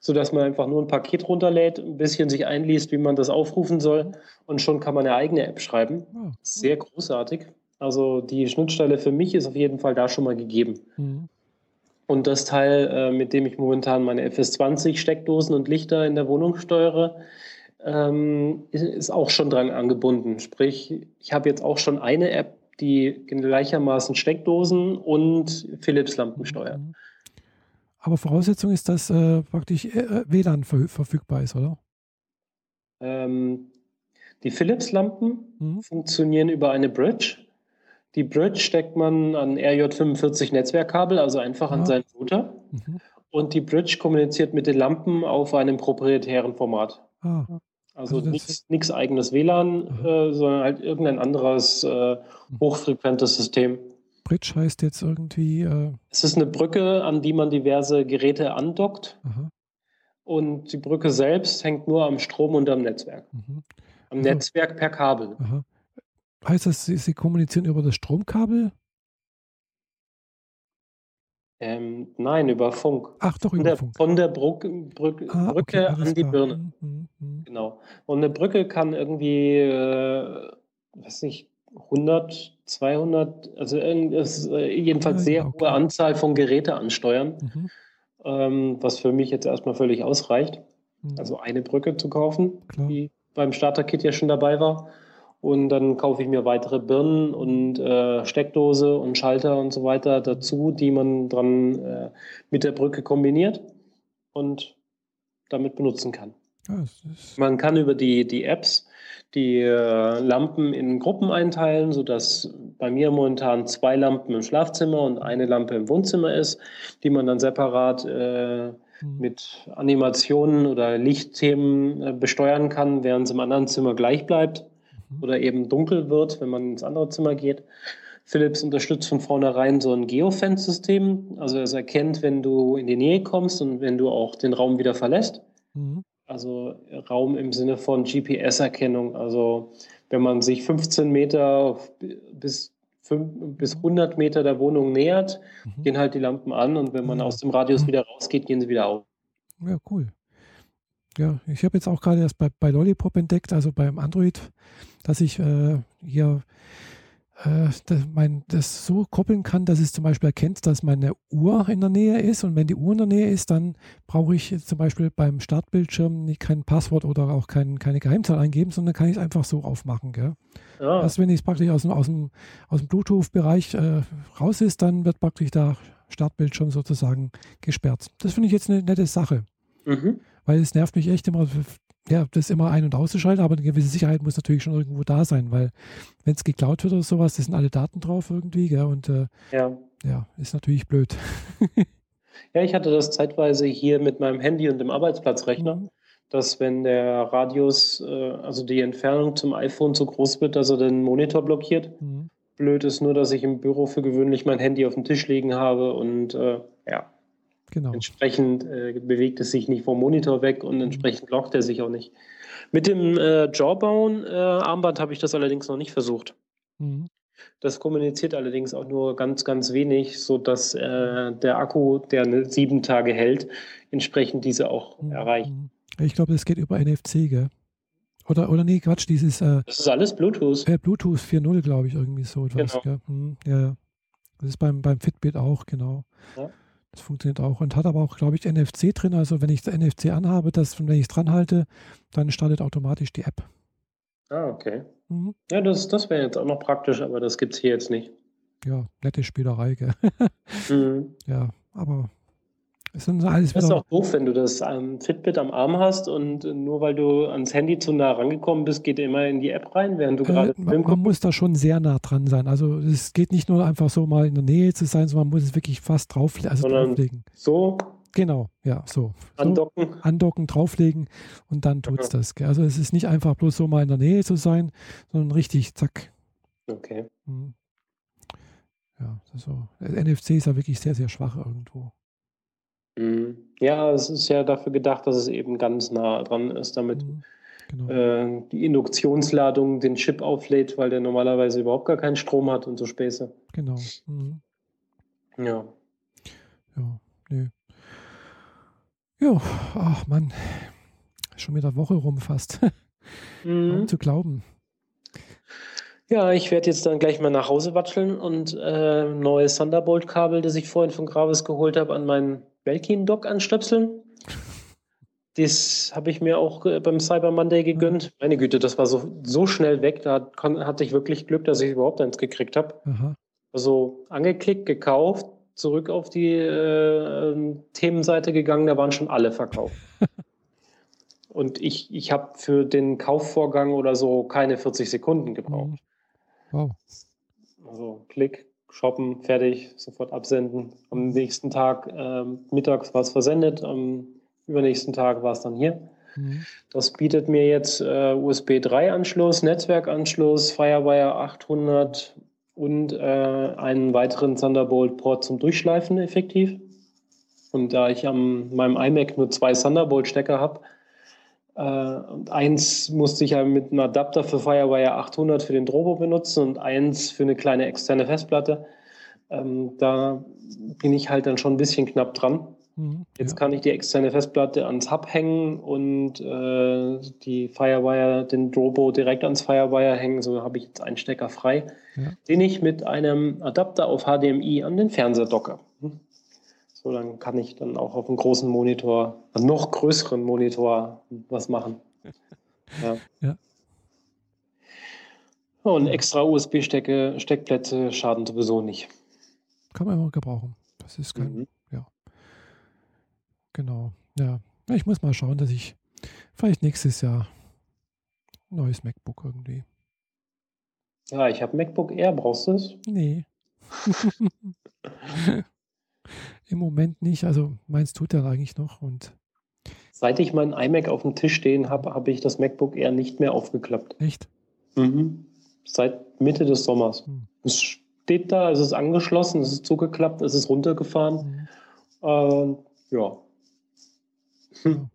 sodass man einfach nur ein Paket runterlädt, ein bisschen sich einliest, wie man das aufrufen soll und schon kann man eine eigene App schreiben. Ah, Sehr großartig. Also die Schnittstelle für mich ist auf jeden Fall da schon mal gegeben. Mhm. Und das Teil, äh, mit dem ich momentan meine FS20 Steckdosen und Lichter in der Wohnung steuere, ähm, ist auch schon dran angebunden. Sprich, ich habe jetzt auch schon eine App, die gleichermaßen Steckdosen und Philips-Lampen steuert. Mhm. Aber Voraussetzung ist, dass äh, praktisch äh, WLAN ver verfügbar ist, oder? Ähm, die Philips-Lampen mhm. funktionieren über eine Bridge. Die Bridge steckt man an RJ45 Netzwerkkabel, also einfach an seinen Router. Mhm. Und die Bridge kommuniziert mit den Lampen auf einem proprietären Format. Ah. Also, also nichts eigenes WLAN, äh, sondern halt irgendein anderes äh, mhm. hochfrequentes System. Bridge heißt jetzt irgendwie. Äh es ist eine Brücke, an die man diverse Geräte andockt. Aha. Und die Brücke selbst hängt nur am Strom und am Netzwerk. Mhm. Am also, Netzwerk per Kabel. Aha. Heißt das, Sie, Sie kommunizieren über das Stromkabel? Ähm, nein, über Funk. Ach doch, über der, Funk. von der Bruck, Brück, Ah, okay, Brücke alles an die klar. Birne. Mhm, mhm, mhm. Genau. Und eine Brücke kann irgendwie, äh, weiß nicht, 100, 200, also äh, jedenfalls Ah, sehr okay. hohe Anzahl von Geräte ansteuern, Mhm, ähm, was für mich jetzt erstmal völlig ausreicht. mhm. Also eine Brücke zu kaufen, Klar. die beim Starter-Kit ja schon dabei war. Und dann kaufe ich mir weitere Birnen und äh, Steckdose und Schalter und so weiter dazu, die man dann äh, mit der Brücke kombiniert und damit benutzen kann. Man kann über die, die Apps die äh, Lampen in Gruppen einteilen, sodass bei mir momentan zwei Lampen im Schlafzimmer und eine Lampe im Wohnzimmer ist, die man dann separat äh, mhm. mit Animationen oder Lichtthemen äh, besteuern kann, während es im anderen Zimmer gleich bleibt Mhm. oder eben dunkel wird, wenn man ins andere Zimmer geht. Philips unterstützt von vornherein so ein Geofence-System. Also es erkennt, wenn du in die Nähe kommst und wenn du auch den Raum wieder verlässt. Mhm. Also Raum im Sinne von GPS-Erkennung. Also wenn man sich 15 Meter bis, fünf- bis 100 Meter der Wohnung nähert, Mhm. gehen halt die Lampen an und wenn man Ah. aus dem Radius Mhm. wieder rausgeht, gehen sie wieder auf. Ja, cool. Ja, ich habe jetzt auch gerade erst bei, bei Lollipop entdeckt, also beim Android, dass ich äh, hier äh, das, mein, das so koppeln kann, dass es zum Beispiel erkennt, dass meine Uhr in der Nähe ist. Und wenn die Uhr in der Nähe ist, dann brauche ich zum Beispiel beim Startbildschirm nicht kein Passwort oder auch kein, keine Geheimzahl eingeben, sondern kann ich es einfach so aufmachen. Gell? Ja, Also wenn es praktisch aus dem, aus dem, aus dem Bluetooth-Bereich äh, raus ist, dann wird praktisch der Startbildschirm sozusagen gesperrt. Das finde ich jetzt eine nette Sache. mhm. Weil es nervt mich echt immer, ja, das immer ein- und auszuschalten, aber eine gewisse Sicherheit muss natürlich schon irgendwo da sein, weil wenn es geklaut wird oder sowas, das sind alle Daten drauf irgendwie, gell, und äh, ja. ja, ist natürlich blöd. [LAUGHS] ja, ich hatte das zeitweise hier mit meinem Handy und dem Arbeitsplatzrechner, Mhm. dass wenn der Radius, äh, also die Entfernung zum iPhone so groß wird, dass er den Monitor blockiert. Mhm. Blöd ist nur, dass ich im Büro für gewöhnlich mein Handy auf dem Tisch liegen habe und äh, ja, Genau. entsprechend äh, bewegt es sich nicht vom Monitor weg und entsprechend lockt er sich auch nicht. Mit dem äh, Jawbone-Armband habe ich das allerdings noch nicht versucht. Mhm. Das kommuniziert allerdings auch nur ganz, ganz wenig, sodass äh, der Akku, der sieben Tage hält, entsprechend diese auch Mhm. erreicht. Mhm. Ich glaube, das geht über NFC, gell? Oder, oder nee, Quatsch, dieses äh, Das ist alles Bluetooth. äh, Bluetooth 4.0, glaube ich, irgendwie so etwas, Genau. Mhm. Ja, ja. Das ist beim, beim Fitbit auch, genau. Ja. Das funktioniert auch und hat aber auch, glaube ich, NFC drin. Also wenn ich das NFC anhabe, das, wenn ich es dran halte, dann startet automatisch die App. Ah, okay. Mhm. Ja, das, das wäre jetzt auch noch praktisch, aber das gibt es hier jetzt nicht. Ja, nette Spielerei, gell? [LAUGHS] Mhm. ja, aber es sind alles Das ist auch doof, wenn du das ähm, Fitbit am Arm hast und äh, nur weil du ans Handy zu nah rangekommen bist, geht er immer in die App rein, während du Äh, gerade man, man muss da schon sehr nah dran sein. Also es geht nicht nur einfach so mal in der Nähe zu sein, sondern man muss es wirklich fast drauf, also Sondern- drauflegen. So Genau, ja, so. so andocken. andocken, drauflegen und dann tut es das. Also es ist nicht einfach bloß so mal in der Nähe zu sein, sondern richtig, zack. Okay. Mhm. Ja, das ist so. NFC ist ja wirklich sehr, sehr schwach irgendwo. Mhm. Ja, es ist ja dafür gedacht, dass es eben ganz nah dran ist, damit Mhm. Genau. äh, die Induktionsladung den Chip auflädt, weil der normalerweise überhaupt gar keinen Strom hat und so Späße. Genau. Mhm. Ja. Ja, nö. Ja, ach Mann. Schon wieder Woche rum fast. [LAUGHS] Mhm. Kaum zu glauben. Ja, ich werde jetzt dann gleich mal nach Hause watscheln und äh, neues Thunderbolt-Kabel, das ich vorhin von Gravis geholt habe, an meinen Belkin-Dock anstöpseln. Das habe ich mir auch äh, beim Cyber Monday gegönnt. Meine Güte, das war so, so schnell weg. Da hatte ich wirklich Glück, dass ich überhaupt eins gekriegt habe. Also angeklickt, gekauft, zurück auf die äh, Themenseite gegangen, da waren schon alle verkauft. [LAUGHS] Und ich, ich habe für den Kaufvorgang oder so keine 40 Sekunden gebraucht. Mhm. Wow. Also Klick, shoppen, fertig, sofort absenden. Am nächsten Tag ähm, mittags war es versendet, am übernächsten Tag war es dann hier. Mhm. Das bietet mir jetzt äh, USB 3-Anschluss, Netzwerkanschluss, Firewire 800 und äh, einen weiteren Thunderbolt-Port zum Durchschleifen effektiv. Und da ich an meinem iMac nur zwei Thunderbolt-Stecker habe, und eins musste ich ja mit einem Adapter für Firewire 800 für den Drobo benutzen und eins für eine kleine externe Festplatte, Ähm, da bin ich halt dann schon ein bisschen knapp dran. Mhm, Jetzt ja. kann ich die externe Festplatte ans Hub hängen und äh, die Firewire, den Drobo direkt ans Firewire hängen. So habe ich jetzt einen Stecker frei, ja. den ich mit einem Adapter auf HDMI an den Fernseher docke. So, dann kann ich dann auch auf einem großen Monitor, einem noch größeren Monitor was machen. [LAUGHS] Ja. ja. Und extra USB-Steckplätze schaden sowieso nicht. Kann man immer gebrauchen. Das ist kein, mhm. ja. Genau. Ja. Ich muss mal schauen, dass ich vielleicht nächstes Jahr ein neues MacBook irgendwie. Ja, ich habe MacBook Air. Brauchst du es? Nee. [LAUGHS] [LAUGHS] Im Moment nicht. Also meins tut er eigentlich noch und Seit ich meinen iMac auf dem Tisch stehen habe, habe ich das MacBook Air nicht mehr aufgeklappt. Echt? Mhm. Seit Mitte des Sommers. Mhm. Es steht da, es ist angeschlossen, es ist zugeklappt, es ist runtergefahren. Mhm. Äh, ja. Hm.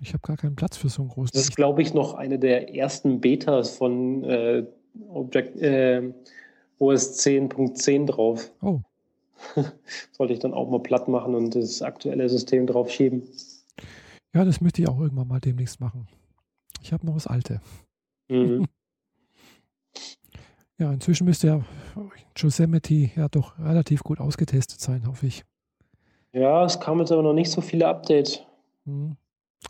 Ich habe gar keinen Platz für so ein großes. Das ist, glaube ich, noch eine der ersten Betas von äh, Object, äh, OS 10.10 drauf. Oh. [LAUGHS] Sollte ich dann auch mal platt machen und das aktuelle System drauf schieben. Ja, das möchte ich auch irgendwann mal demnächst machen. Ich habe noch das alte. Mhm. [LAUGHS] ja, inzwischen müsste ja Yosemite ja doch relativ gut ausgetestet sein, hoffe ich. Ja, es kamen jetzt aber noch nicht so viele Updates. Mhm.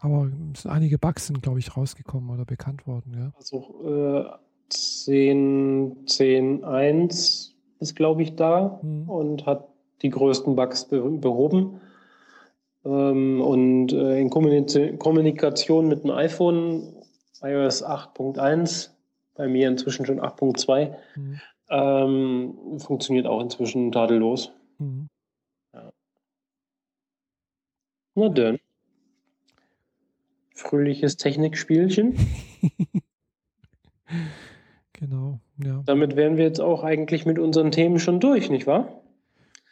Aber es sind einige Bugs sind, glaube ich, rausgekommen oder bekannt worden, ja. Also äh, 10, 10.1 ist, glaube ich, da mhm. und hat die größten Bugs behoben. Ähm, und äh, in Kommunikation mit dem iPhone, iOS 8.1, bei mir inzwischen schon 8.2, mhm. ähm, funktioniert auch inzwischen tadellos. Mhm. Ja. Na dann. Fröhliches Technikspielchen. [LAUGHS] genau, ja. Damit wären wir jetzt auch eigentlich mit unseren Themen schon durch, nicht wahr?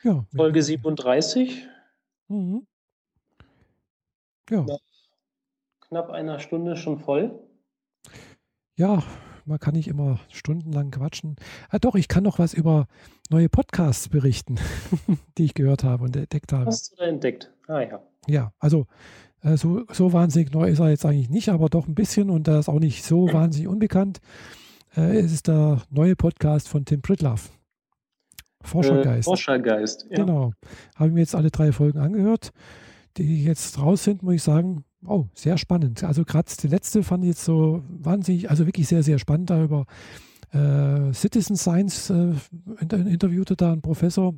Ja. Folge 37. Mhm. Ja. Nach knapp einer Stunde schon voll. Ja, man kann nicht immer stundenlang quatschen. Ah, doch, ich kann noch was über neue Podcasts berichten, [LAUGHS] die ich gehört habe und entdeckt habe. Hast du da entdeckt? Ah ja. Ja, also äh, so, so wahnsinnig neu ist er jetzt eigentlich nicht, aber doch ein bisschen und er ist auch nicht so wahnsinnig unbekannt. Äh, es ist der neue Podcast von Tim Pritloff. Forschergeist. Äh, Forschergeist, ja. Genau. Habe ich mir jetzt alle drei Folgen angehört die jetzt raus sind, muss ich sagen, oh, sehr spannend. Also gerade die letzte fand ich jetzt so wahnsinnig, also wirklich sehr, sehr spannend darüber. Äh, Citizen Science äh, interviewte da ein Professor.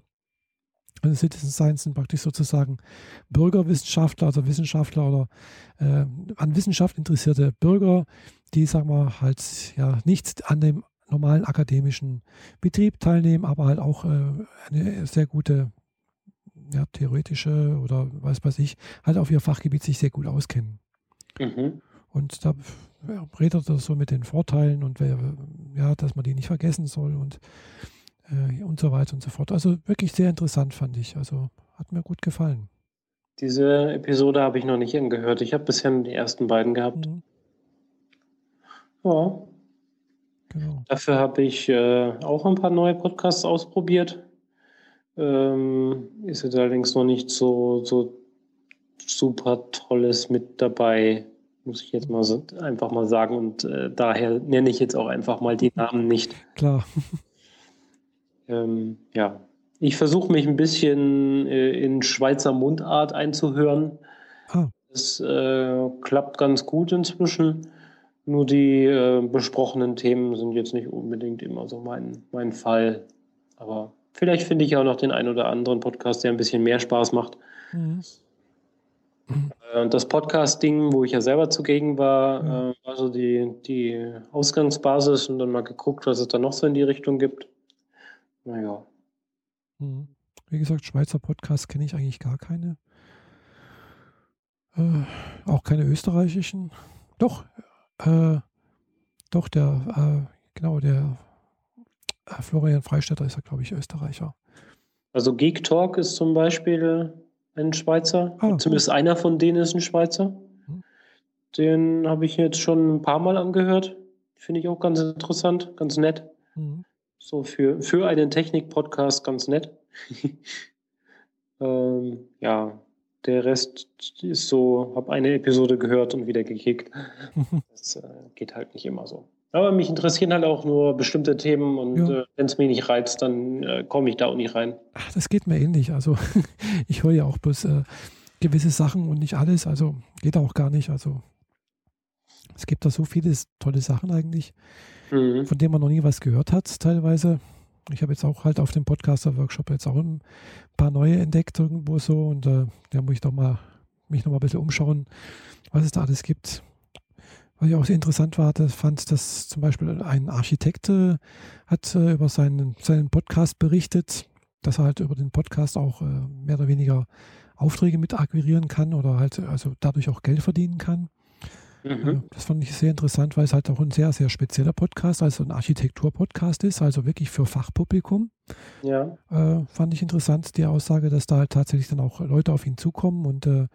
Also Citizen Science sind praktisch sozusagen Bürgerwissenschaftler, also Wissenschaftler oder äh, an Wissenschaft interessierte Bürger, die, sagen wir, halt ja nicht an dem normalen akademischen Betrieb teilnehmen, aber halt auch äh, eine sehr gute ja, theoretische oder was weiß ich, halt auf ihr Fachgebiet sich sehr gut auskennen. Mhm. Und da ja, redet er so mit den Vorteilen und ja, dass man die nicht vergessen soll und, äh, und so weiter und so fort. Also wirklich sehr interessant fand ich. Also hat mir gut gefallen. Diese Episode habe ich noch nicht angehört. Ich habe bisher die ersten beiden gehabt. Mhm. Ja. Genau. Dafür habe ich äh, auch ein paar neue Podcasts ausprobiert. Ähm, ist jetzt allerdings noch nicht so, so super Tolles mit dabei, muss ich jetzt mal so, einfach mal sagen. Und äh, daher nenne ich jetzt auch einfach mal die Namen nicht. Klar. [LAUGHS] Ähm, ja, ich versuche mich ein bisschen äh, in Schweizer Mundart einzuhören. Ah. Das äh, klappt ganz gut inzwischen. Nur die äh, besprochenen Themen sind jetzt nicht unbedingt immer so mein, mein Fall. Aber Vielleicht finde ich auch noch den einen oder anderen Podcast, der ein bisschen mehr Spaß macht. Mhm. Äh, und das Podcast-Ding, wo ich ja selber zugegen war, mhm. war so die, die Ausgangsbasis und dann mal geguckt, was es da noch so in die Richtung gibt. Naja. Mhm. Wie gesagt, Schweizer Podcasts kenne ich eigentlich gar keine. Äh, auch keine österreichischen. Doch, äh, doch, der, äh, genau, der äh, Florian Freistetter ist ja, glaube ich, Österreicher. Also Geek Talk ist zum Beispiel ein Schweizer. Ah, Zumindest gut. einer von denen ist ein Schweizer. Hm. Den habe ich jetzt schon ein paar Mal angehört. Finde ich auch ganz interessant, ganz nett. Mhm. So für, für einen Technik-Podcast ganz nett. [LAUGHS] ähm, ja, der Rest ist so, habe eine Episode gehört und wieder gekickt. [LAUGHS] Das äh, geht halt nicht immer so. Aber mich interessieren halt auch nur bestimmte Themen und Ja. äh, wenn es mich nicht reizt, dann äh, komme ich da auch nicht rein. Ach, das geht mir ähnlich. Also [LAUGHS] ich höre ja auch bloß äh, gewisse Sachen und nicht alles. Also geht auch gar nicht. Also es gibt da so viele tolle Sachen eigentlich, Mhm. von denen man noch nie was gehört hat teilweise. Ich habe jetzt auch halt auf dem Podcaster-Workshop jetzt auch ein paar neue entdeckt irgendwo so und äh, da muss ich doch mal mich noch mal ein bisschen umschauen, was es da alles gibt. Was ich auch sehr interessant war, das fand, dass zum Beispiel ein Architekt äh, hat äh, über seinen, seinen Podcast berichtet, dass er halt über den Podcast auch äh, mehr oder weniger Aufträge mit akquirieren kann oder halt also dadurch auch Geld verdienen kann. Mhm. Das fand ich sehr interessant, weil es halt auch ein sehr, sehr spezieller Podcast, also ein Architektur-Podcast ist, also wirklich für Fachpublikum. Ja. Äh, fand ich interessant, die Aussage, dass da halt tatsächlich dann auch Leute auf ihn zukommen und äh,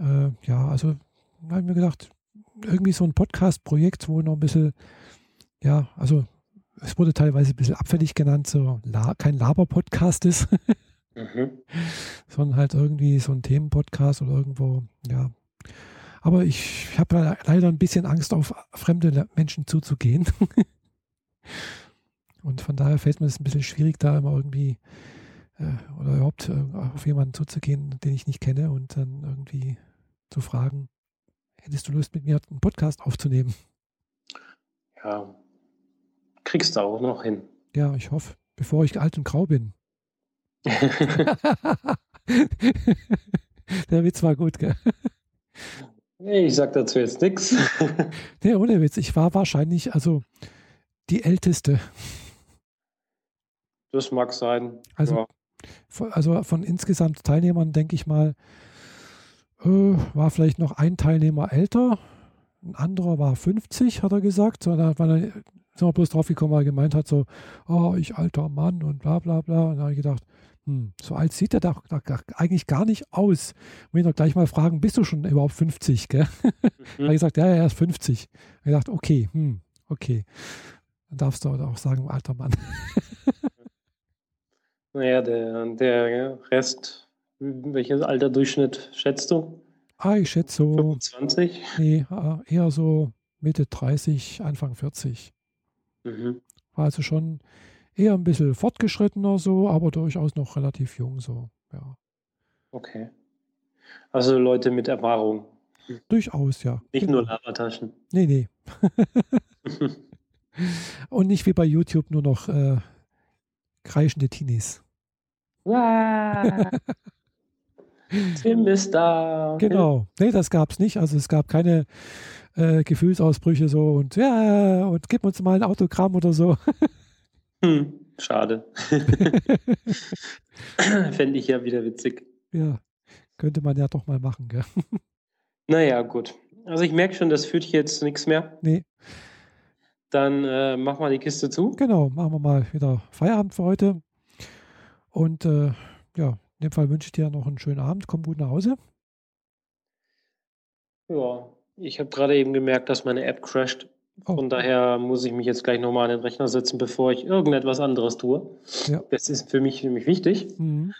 äh, ja, also habe ich mir gedacht, irgendwie so ein Podcast-Projekt, wo noch ein bisschen, ja, also es wurde teilweise ein bisschen abfällig genannt, so La kein Laber-Podcast ist, [LAUGHS] Mhm. sondern halt irgendwie so ein Themenpodcast oder irgendwo, ja. Aber ich habe leider ein bisschen Angst, auf fremde Menschen zuzugehen. [LAUGHS] Und von daher fällt mir es ein bisschen schwierig, da immer irgendwie äh, oder überhaupt äh, auf jemanden zuzugehen, den ich nicht kenne und dann irgendwie zu fragen, hättest du Lust mit mir einen Podcast aufzunehmen? Ja. Kriegst du auch noch hin. Ja, ich hoffe, bevor ich alt und grau bin. [LAUGHS] [LAUGHS] Der Witz war gut, gell? Ich sag dazu jetzt nichts. [LAUGHS] Nee, ohne Witz. Ich war wahrscheinlich also die Älteste. Das mag sein. Also, ja. von, also von insgesamt Teilnehmern denke ich mal, äh, war vielleicht noch ein Teilnehmer älter, ein anderer war 50, hat er gesagt. So, da war er, sind wir bloß drauf gekommen, weil er gemeint hat, so, oh, ich alter Mann und bla bla bla. Und da habe ich gedacht, hm, so alt sieht er doch, eigentlich gar nicht aus. Und ich doch gleich mal fragen, bist du schon überhaupt 50? Gell? Da habe ich Mhm. gesagt, ja, ja, er ist 50. Ich gedacht, okay, hm, okay. Dann darfst du auch sagen, alter Mann. [LAUGHS] Naja, der, der Rest, welches Alterdurchschnitt schätzt du? Ah, ich schätze so, 25? nee, äh, eher so Mitte 30, Anfang 40. Mhm. War also schon eher ein bisschen fortgeschrittener so, aber durchaus noch relativ jung so. Ja, Okay. Also Leute mit Erfahrung, durchaus, ja. nicht Genau. nur Labertaschen. Nee, nee. [LAUGHS] Und nicht wie bei YouTube nur noch äh, kreischende Teenies. Wow. [LAUGHS] Tim ist da. Genau. Nee, das gab es nicht. Also es gab keine äh, Gefühlsausbrüche so und ja, und gib uns mal ein Autogramm oder so. [LAUGHS] Hm, schade. [LAUGHS] Fände ich ja wieder witzig. Ja, könnte man ja doch mal machen, gell? [LAUGHS] Naja, gut. Also ich merke schon, das führt jetzt nichts mehr. Nee, Dann äh, mach mal die Kiste zu. genau. Machen wir mal wieder Feierabend für heute. Und äh, ja, in dem Fall wünsche ich dir noch einen schönen Abend. Komm gut nach Hause. Ja, ich habe gerade eben gemerkt, dass meine App crasht. Oh, Von daher muss ich mich jetzt gleich nochmal an den Rechner setzen, bevor ich irgendetwas anderes tue. Ja. Das ist für mich nämlich wichtig. mhm.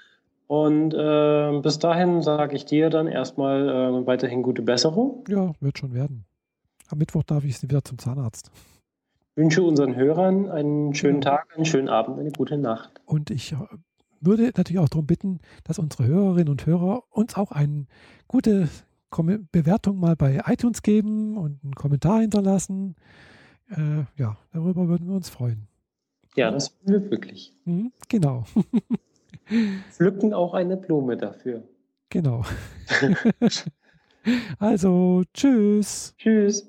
Und äh, bis dahin sage ich dir dann erstmal äh, weiterhin gute Besserung. Ja, wird schon werden. Am Mittwoch darf ich wieder zum Zahnarzt. Wünsche unseren Hörern einen schönen Genau. Tag, einen schönen Abend, eine gute Nacht. Und ich äh, würde natürlich auch darum bitten, dass unsere Hörerinnen und Hörer uns auch eine gute Bewertung mal bei iTunes geben und einen Kommentar hinterlassen. Äh, ja, darüber würden wir uns freuen. Ja, das wollen wir wirklich. Mhm, genau, [LAUGHS] Pflücken auch eine Blume dafür. genau. [LAUGHS] also, tschüss. Tschüss.